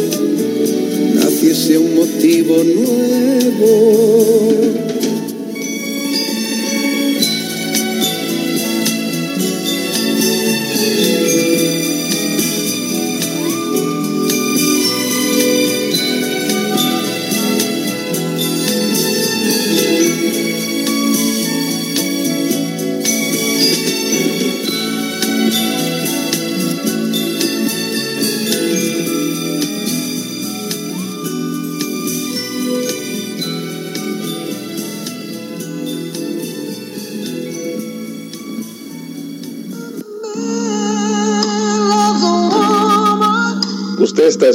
Speaker 7: naciese un motivo nuevo.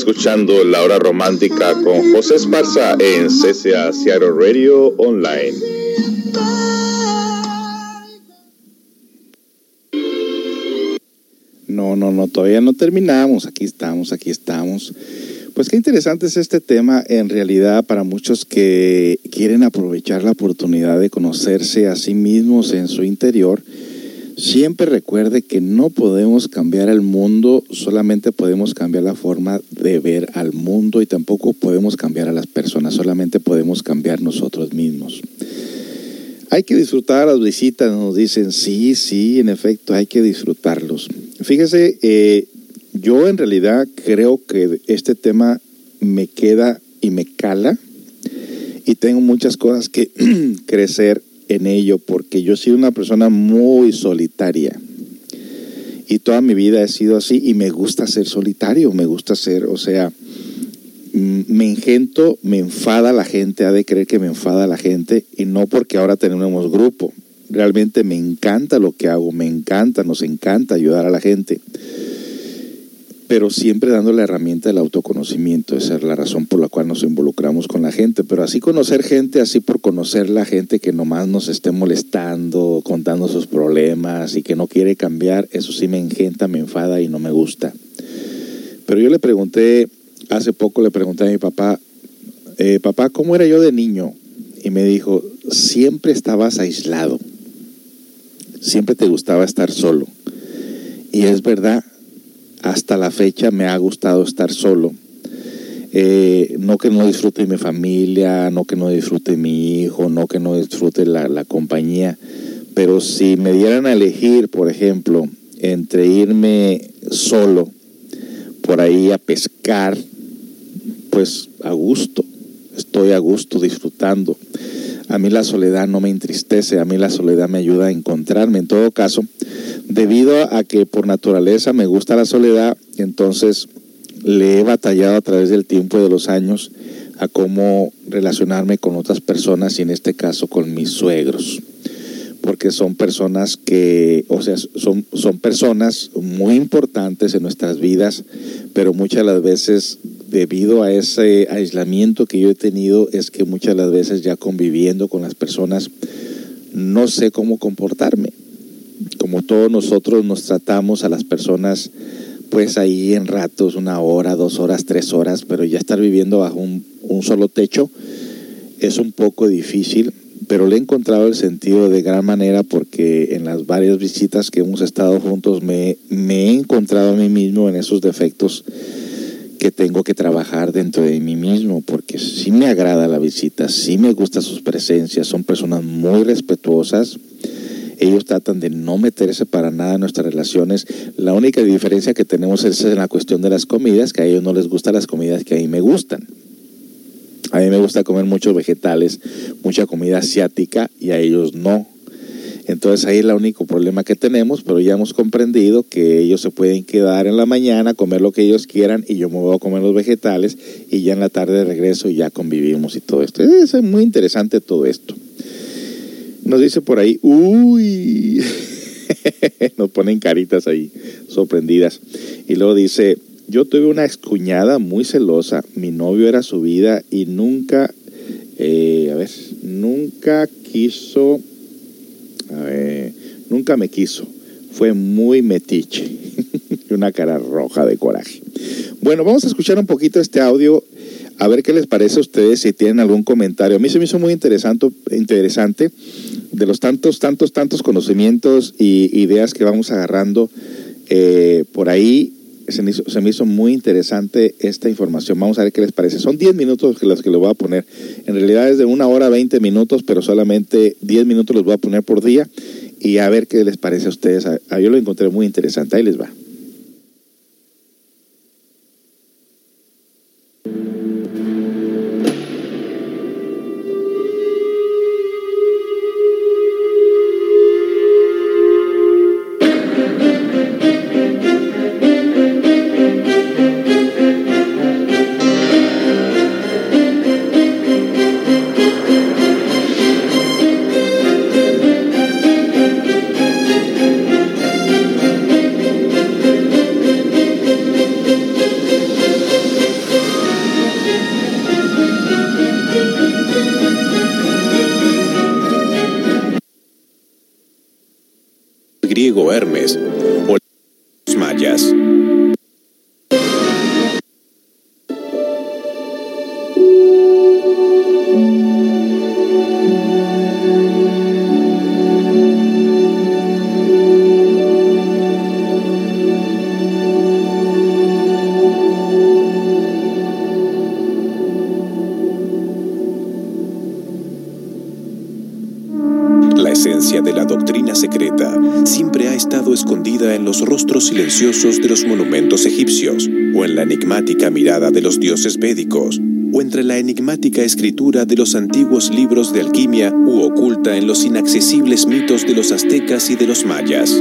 Speaker 2: Escuchando La Hora Romántica con José Esparza en CCA Seattle Radio Online. No, No, no, todavía no terminamos. Aquí estamos, aquí estamos. Pues qué interesante es este tema en realidad para muchos que quieren aprovechar la oportunidad de conocerse a sí mismos en su interior. Siempre recuerde que no podemos cambiar el mundo, solamente podemos cambiar la forma de ver al mundo y tampoco podemos cambiar a las personas, solamente podemos cambiar nosotros mismos. Hay que disfrutar las visitas, nos dicen, sí, sí, en efecto, hay que disfrutarlos. Fíjese, eh, yo en realidad creo que este tema me queda y me cala y tengo muchas cosas que *clears throat* crecer en ello porque yo he sido una persona muy solitaria y toda mi vida he sido así y me gusta ser solitario, me gusta ser, o sea, me engento, me enfada la gente, ha de creer que me enfada la gente y no porque ahora tenemos grupo. Realmente me encanta lo que hago, me encanta, nos encanta ayudar a la gente pero siempre dando la herramienta del autoconocimiento, esa es la razón por la cual nos involucramos con la gente, pero así conocer gente, así por conocer la gente que nomás nos esté molestando, contando sus problemas y que no quiere cambiar, eso sí me engenta, me enfada y no me gusta. Pero yo le pregunté, hace poco le pregunté a mi papá, eh, papá, ¿cómo era yo de niño? Y me dijo, siempre estabas aislado, siempre te gustaba estar solo. Y es verdad, hasta la fecha me ha gustado estar solo. Eh, no que no disfrute mi familia, no que no disfrute mi hijo, no que no disfrute la, la compañía, pero si me dieran a elegir, por ejemplo, entre irme solo por ahí a pescar, pues a gusto, estoy a gusto disfrutando. A mí la soledad no me entristece, a mí la soledad me ayuda a encontrarme. En todo caso, debido a que por naturaleza me gusta la soledad, entonces le he batallado a través del tiempo y de los años a cómo relacionarme con otras personas y en este caso con mis suegros. Porque son personas que, o sea, son, son personas muy importantes en nuestras vidas, pero muchas de las veces debido a ese aislamiento que yo he tenido es que muchas de las veces ya conviviendo con las personas no sé cómo comportarme. Como todos nosotros nos tratamos a las personas, pues ahí en ratos, una hora, dos horas, tres horas, pero ya estar viviendo bajo un, solo techo es un poco difícil, pero le he encontrado el sentido de gran manera porque en las varias visitas que hemos estado juntos me, he encontrado a mí mismo en esos defectos que tengo que trabajar dentro de mí mismo, porque sí me agrada la visita, sí me gusta sus presencias, son personas muy respetuosas, ellos tratan de no meterse para nada en nuestras relaciones. La única diferencia que tenemos es en la cuestión de las comidas, que a ellos no les gustan las comidas que a mí me gustan. A mí me gusta comer muchos vegetales, mucha comida asiática y a ellos no. Entonces ahí es el único problema que tenemos, pero ya hemos comprendido que ellos se pueden quedar en la mañana, comer lo que ellos quieran y yo me voy a comer los vegetales y ya en la tarde regreso y ya convivimos y todo esto. Es muy interesante todo esto. Nos dice por ahí, uy, *laughs* nos ponen caritas ahí, sorprendidas. Y luego dice, yo tuve una excuñada muy celosa, mi novio era su vida y nunca, eh, a ver, nunca quiso, nunca me quiso. Fue muy metiche *laughs* y una cara roja de coraje. Bueno, vamos a escuchar un poquito este audio a ver qué les parece a ustedes si tienen algún comentario. A mí se me hizo muy interesante, interesante de los tantos, tantos, tantos conocimientos y ideas que vamos agarrando eh, por ahí. Se me, hizo, se me, hizo, muy interesante esta información. Vamos a ver qué les parece. Son 10 minutos los que les voy a poner. En realidad es de una hora 20 minutos, pero solamente 10 minutos los voy a poner por día. Y a ver qué les parece a ustedes. yo lo encontré muy interesante. Ahí les va.
Speaker 8: De los dioses védicos, o entre la enigmática escritura de los antiguos libros de alquimia, u oculta en los inaccesibles mitos de los aztecas y de los mayas.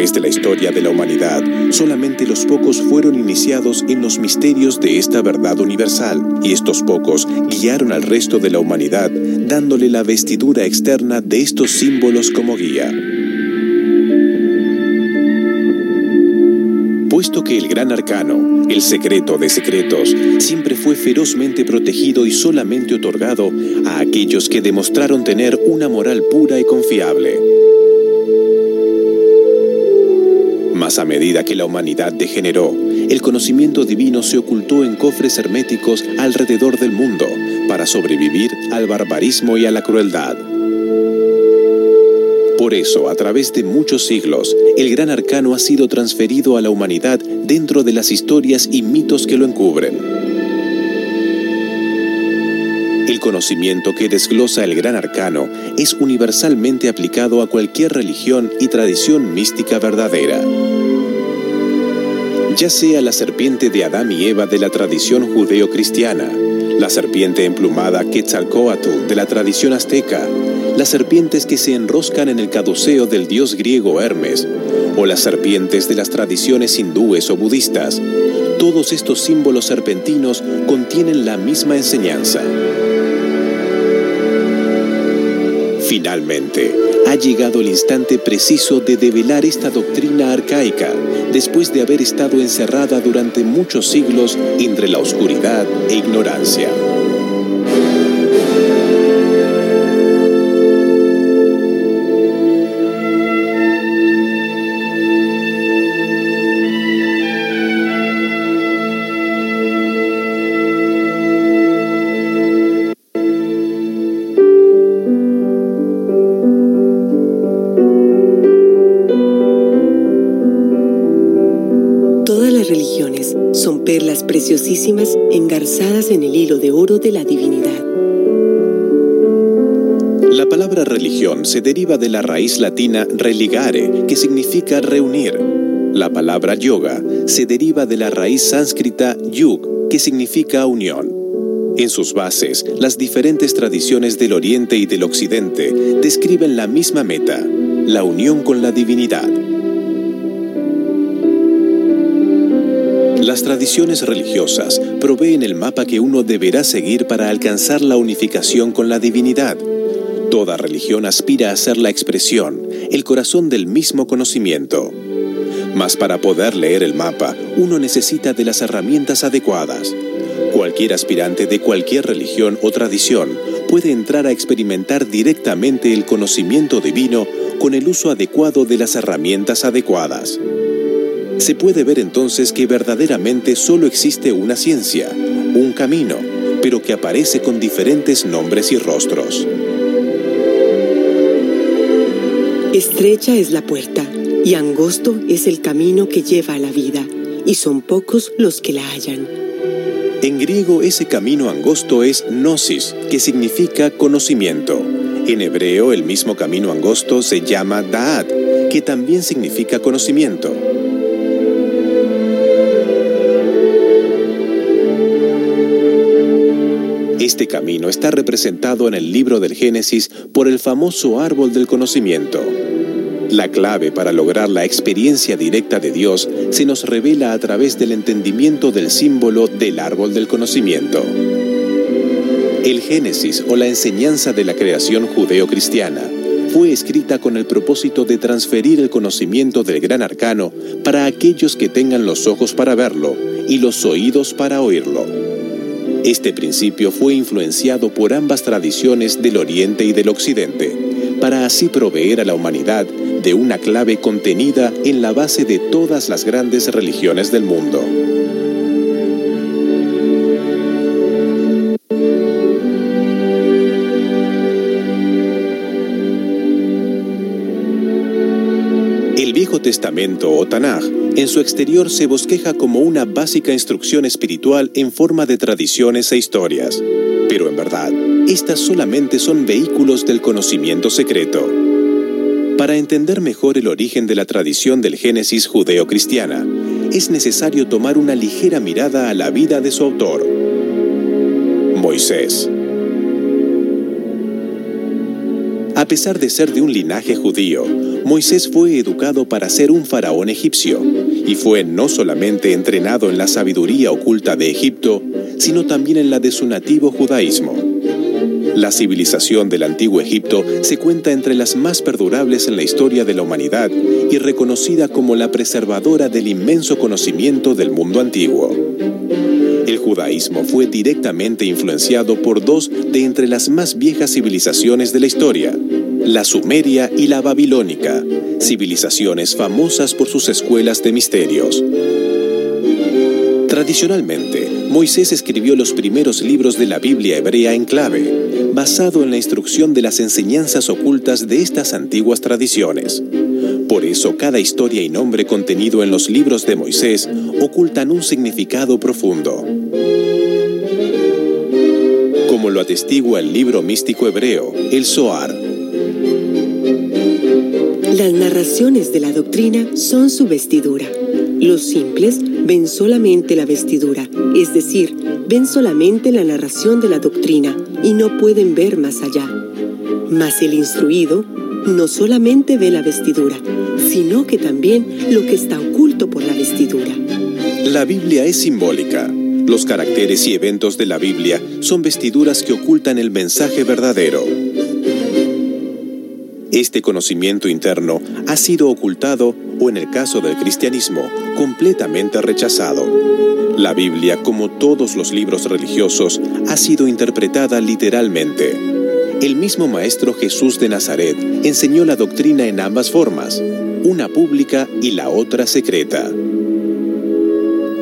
Speaker 8: De la historia de la humanidad, solamente los pocos fueron iniciados en los misterios de esta verdad universal, y estos pocos guiaron al resto de la humanidad, dándole la vestidura externa de estos símbolos como guía. Puesto que el gran arcano, el secreto de secretos, siempre fue ferozmente protegido y solamente otorgado a aquellos que demostraron tener una moral pura y confiable. Mas a medida que la humanidad degeneró, el conocimiento divino se ocultó en cofres herméticos alrededor del mundo para sobrevivir al barbarismo y a la crueldad. Por eso, a través de muchos siglos, el gran arcano ha sido transferido a la humanidad dentro de las historias y mitos que lo encubren. El conocimiento que desglosa el gran arcano es universalmente aplicado a cualquier religión y tradición mística verdadera ya sea la serpiente de Adán y Eva de la tradición judeo-cristiana, la serpiente emplumada Quetzalcoatl de la tradición azteca, las serpientes que se enroscan en el caduceo del dios griego Hermes, o las serpientes de las tradiciones hindúes o budistas, todos estos símbolos serpentinos contienen la misma enseñanza. Finalmente, ha llegado el instante preciso de develar esta doctrina arcaica después de haber estado encerrada durante muchos siglos entre la oscuridad e ignorancia.
Speaker 9: De la divinidad.
Speaker 8: La palabra religión se deriva de la raíz latina religare, que significa reunir. La palabra yoga se deriva de la raíz sánscrita yug, que significa unión. En sus bases, las diferentes tradiciones del Oriente y del Occidente describen la misma meta, la unión con la divinidad. Las tradiciones religiosas proveen el mapa que uno deberá seguir para alcanzar la unificación con la divinidad. Toda religión aspira a ser la expresión, el corazón del mismo conocimiento. Mas para poder leer el mapa, uno necesita de las herramientas adecuadas. Cualquier aspirante de cualquier religión o tradición puede entrar a experimentar directamente el conocimiento divino con el uso adecuado de las herramientas adecuadas se puede ver entonces que verdaderamente solo existe una ciencia, un camino, pero que aparece con diferentes nombres y rostros.
Speaker 9: Estrecha es la puerta y angosto es el camino que lleva a la vida, y son pocos los que la hallan.
Speaker 8: En griego ese camino angosto es gnosis, que significa conocimiento. En hebreo el mismo camino angosto se llama da'at, que también significa conocimiento. Este camino está representado en el libro del Génesis por el famoso árbol del conocimiento. La clave para lograr la experiencia directa de Dios se nos revela a través del entendimiento del símbolo del árbol del conocimiento. El Génesis o la enseñanza de la creación judeo-cristiana fue escrita con el propósito de transferir el conocimiento del gran arcano para aquellos que tengan los ojos para verlo y los oídos para oírlo. Este principio fue influenciado por ambas tradiciones del Oriente y del Occidente, para así proveer a la humanidad de una clave contenida en la base de todas las grandes religiones del mundo. Testamento o Tanaj, en su exterior se bosqueja como una básica instrucción espiritual en forma de tradiciones e historias. Pero en verdad, estas solamente son vehículos del conocimiento secreto. Para entender mejor el origen de la tradición del Génesis judeo-cristiana, es necesario tomar una ligera mirada a la vida de su autor, Moisés. A pesar de ser de un linaje judío, Moisés fue educado para ser un faraón egipcio y fue no solamente entrenado en la sabiduría oculta de Egipto, sino también en la de su nativo judaísmo. La civilización del antiguo Egipto se cuenta entre las más perdurables en la historia de la humanidad y reconocida como la preservadora del inmenso conocimiento del mundo antiguo. El judaísmo fue directamente influenciado por dos de entre las más viejas civilizaciones de la historia, la sumeria y la babilónica, civilizaciones famosas por sus escuelas de misterios. Tradicionalmente, Moisés escribió los primeros libros de la Biblia hebrea en clave, basado en la instrucción de las enseñanzas ocultas de estas antiguas tradiciones. Por eso cada historia y nombre contenido en los libros de Moisés ocultan un significado profundo. Como lo atestigua el libro místico hebreo, el Zohar.
Speaker 9: Las narraciones de la doctrina son su vestidura. Los simples ven solamente la vestidura, es decir, ven solamente la narración de la doctrina y no pueden ver más allá. Mas el instruido no solamente ve la vestidura, sino que también lo que está oculto por la vestidura.
Speaker 8: La Biblia es simbólica. Los caracteres y eventos de la Biblia son vestiduras que ocultan el mensaje verdadero. Este conocimiento interno ha sido ocultado o en el caso del cristianismo, completamente rechazado. La Biblia, como todos los libros religiosos, ha sido interpretada literalmente. El mismo Maestro Jesús de Nazaret enseñó la doctrina en ambas formas, una pública y la otra secreta.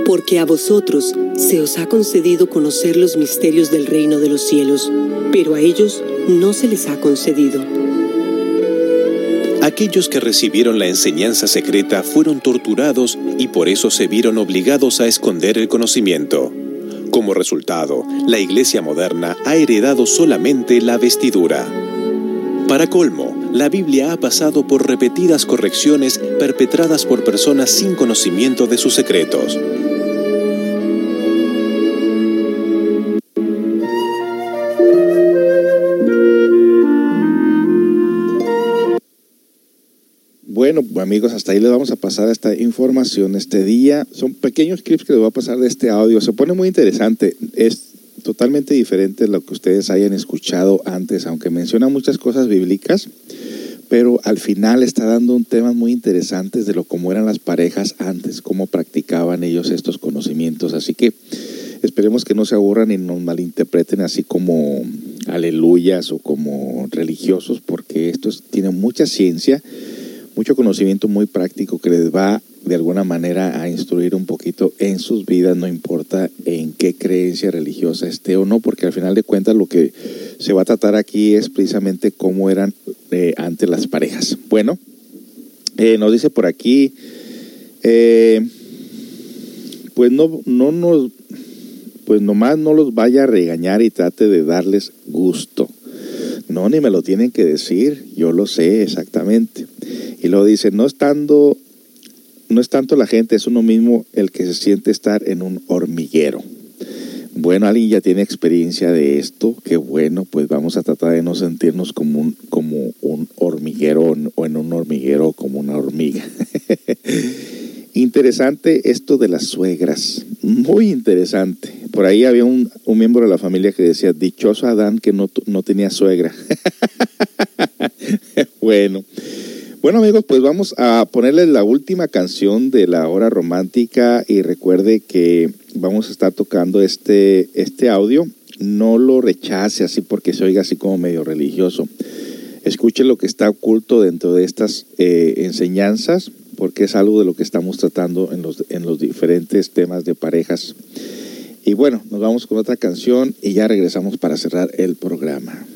Speaker 9: Porque a vosotros se os ha concedido conocer los misterios del reino de los cielos, pero a ellos no se les ha concedido.
Speaker 8: Aquellos que recibieron la enseñanza secreta fueron torturados y por eso se vieron obligados a esconder el conocimiento. Como resultado, la iglesia moderna ha heredado solamente la vestidura. Para colmo, la Biblia ha pasado por repetidas correcciones perpetradas por personas sin conocimiento de sus secretos.
Speaker 2: Amigos, hasta ahí les vamos a pasar esta información este día. Son pequeños clips que les voy a pasar de este audio. Se pone muy interesante. Es totalmente diferente de lo que ustedes hayan escuchado antes, aunque menciona muchas cosas bíblicas, pero al final está dando un tema muy interesante de lo cómo eran las parejas antes, cómo practicaban ellos estos conocimientos. Así que esperemos que no se aburran y nos malinterpreten así como aleluyas o como religiosos, porque esto tiene mucha ciencia mucho conocimiento muy práctico que les va de alguna manera a instruir un poquito en sus vidas, no importa en qué creencia religiosa esté o no, porque al final de cuentas lo que se va a tratar aquí es precisamente cómo eran eh, ante las parejas. Bueno, eh, nos dice por aquí, eh, pues no, no nos, pues nomás no los vaya a regañar y trate de darles gusto. No, ni me lo tienen que decir, yo lo sé exactamente. Y luego dice, no estando, no es tanto la gente, es uno mismo el que se siente estar en un hormiguero. Bueno, alguien ya tiene experiencia de esto, qué bueno, pues vamos a tratar de no sentirnos como un, como un hormiguero o en un hormiguero como una hormiga. *laughs* interesante esto de las suegras, muy interesante. Por ahí había un, un, miembro de la familia que decía, dichoso Adán que no, no tenía suegra. *laughs* bueno, bueno amigos, pues vamos a ponerles la última canción de la hora romántica y recuerde que vamos a estar tocando este, este audio. No lo rechace así porque se oiga así como medio religioso. Escuche lo que está oculto dentro de estas eh, enseñanzas porque es algo de lo que estamos tratando en los, en los diferentes temas de parejas. Y bueno, nos vamos con otra canción y ya regresamos para cerrar el programa.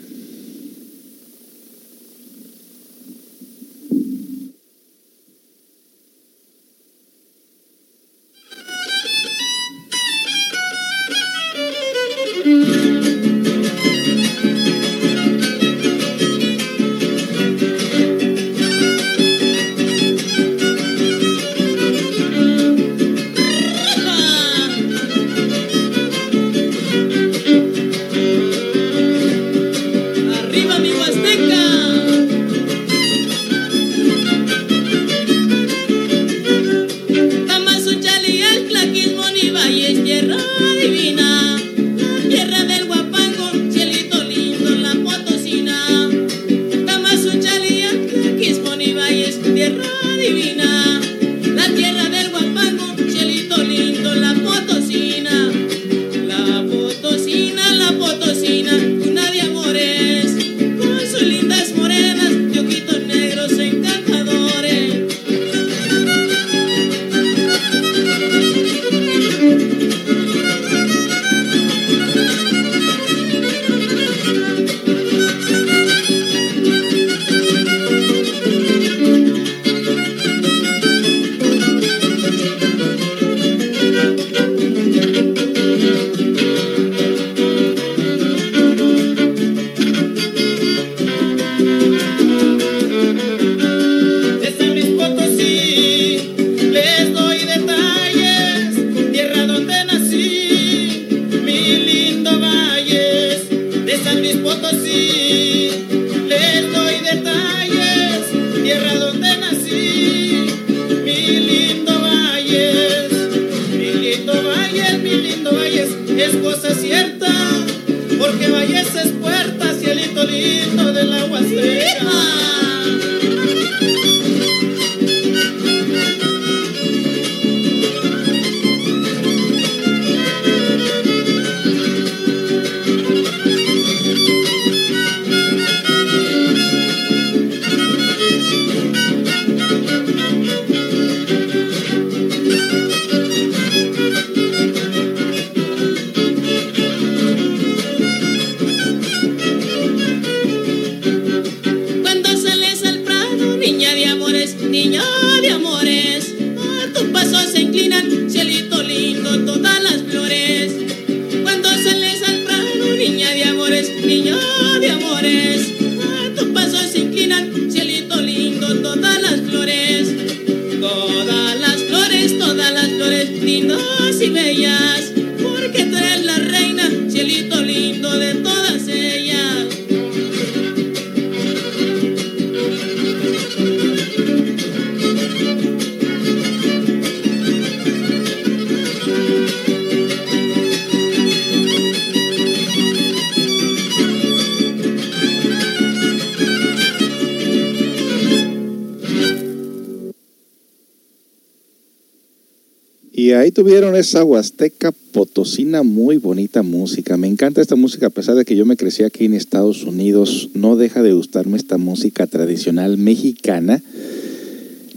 Speaker 2: Ahí tuvieron esa huasteca potosina, muy bonita música. Me encanta esta música, a pesar de que yo me crecí aquí en Estados Unidos, no deja de gustarme esta música tradicional mexicana.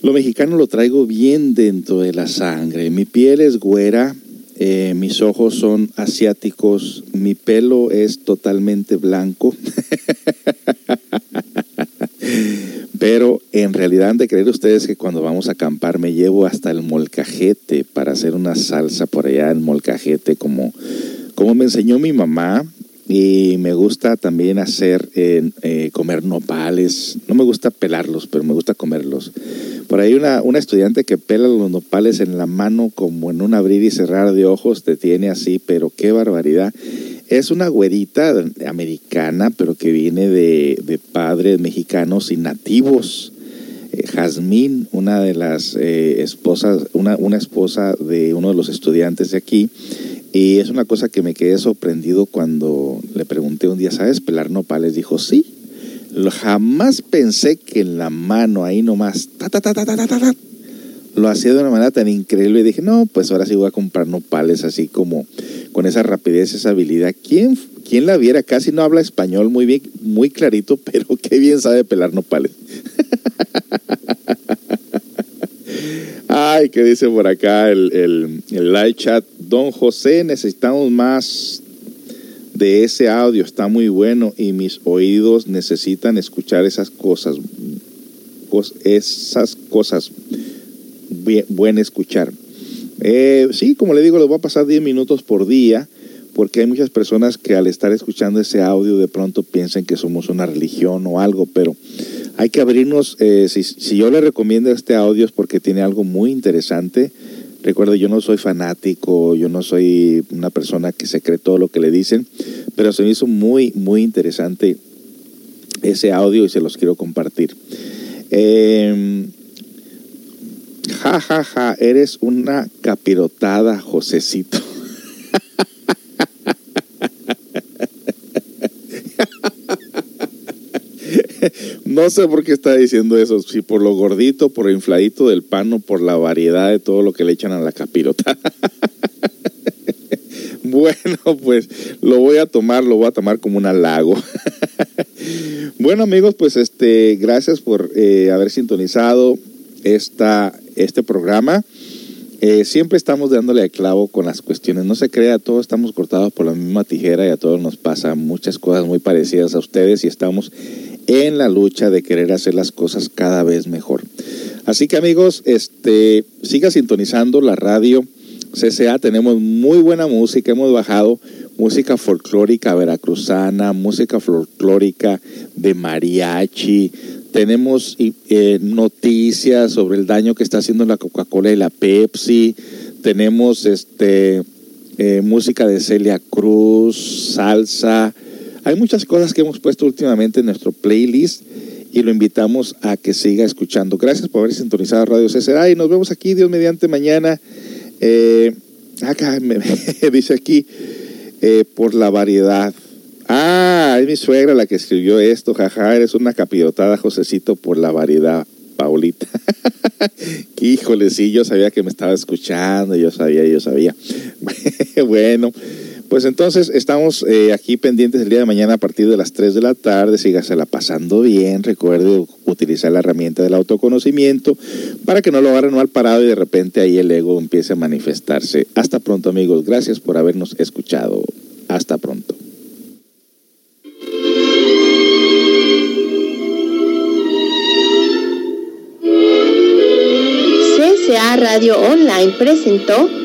Speaker 2: Lo mexicano lo traigo bien dentro de la sangre. Mi piel es güera, eh, mis ojos son asiáticos, mi pelo es totalmente blanco. *laughs* Pero en realidad han de creer ustedes que cuando vamos a acampar me llevo hasta el molcajete para hacer una salsa por allá en molcajete como, como me enseñó mi mamá. Y me gusta también hacer, eh, eh, comer nopales. No me gusta pelarlos, pero me gusta comerlos. Por ahí una, una estudiante que pela los nopales en la mano como en un abrir y cerrar de ojos te tiene así, pero qué barbaridad. Es una güerita americana, pero que viene de, padres mexicanos y nativos. Eh, Jazmín, una de las eh, esposas, una, una esposa de uno de los estudiantes de aquí, y es una cosa que me quedé sorprendido cuando le pregunté un día, ¿sabes pelar nopales? Dijo, sí. Jamás pensé que en la mano ahí nomás, ta, ta, ta, ta, ta, ta, ta, lo hacía de una manera tan increíble y dije, no, pues ahora sí voy a comprar nopales así como con esa rapidez, esa habilidad. ¿Quién, quién la viera? Casi no habla español muy bien, muy clarito, *laughs* pero qué bien sabe pelar nopales. Ay, ¿qué dice por acá el, el, el live chat? Don José, necesitamos más de ese audio, está muy bueno y mis oídos necesitan escuchar esas cosas, esas cosas buen escuchar. Eh, sí, como le digo, les voy a pasar 10 minutos por día, porque hay muchas personas que al estar escuchando ese audio de pronto piensan que somos una religión o algo, pero hay que abrirnos, eh, si, yo le recomiendo este audio es porque tiene algo muy interesante. Recuerdo, yo no soy fanático, yo no soy una persona que se cree todo lo que le dicen, pero se me hizo muy, muy interesante ese audio y se los quiero compartir. Eh, Ja, ja, ja, eres una capirotada, Josecito. No sé por qué está diciendo eso, si por lo gordito, por el infladito del pan o por la variedad de todo lo que le echan a la capirota. *laughs* Bueno, pues lo voy a tomar, lo voy a tomar como un halago. *laughs* Bueno amigos, pues este, gracias por eh, haber sintonizado esta, este programa. Eh, siempre estamos dándole a clavo con las cuestiones. No se crea, todos estamos cortados por la misma tijera y a todos nos pasa muchas cosas muy parecidas a ustedes y estamos en la lucha de querer hacer las cosas cada vez mejor. Así que amigos, este, siga sintonizando la radio CCA. Tenemos muy buena música. Hemos bajado música folclórica veracruzana, música folclórica de mariachi, tenemos eh, noticias sobre el daño que está haciendo la Coca-Cola y la Pepsi. Tenemos este, eh, música de Celia Cruz, salsa. Hay muchas cosas que hemos puesto últimamente en nuestro playlist y lo invitamos a que siga escuchando. Gracias por haber sintonizado Radio CCA y nos vemos aquí, Dios mediante, mañana. Eh, acá me, *laughs* dice aquí, Eh, por la variedad. Ah, es mi suegra la que escribió esto, jaja, eres una capirotada, Josecito, por la variedad, Paulita. *laughs* Híjole, sí, yo sabía que me estaba escuchando, yo sabía, yo sabía. *laughs* bueno, pues entonces estamos eh, aquí pendientes el día de mañana a partir de las 3 de la tarde. Sígasela pasando bien. Recuerde utilizar la herramienta del autoconocimiento para que no lo agarren mal parado y de repente ahí el ego empiece a manifestarse. Hasta pronto, amigos. Gracias por habernos escuchado. Hasta pronto.
Speaker 10: CCA Radio Online presentó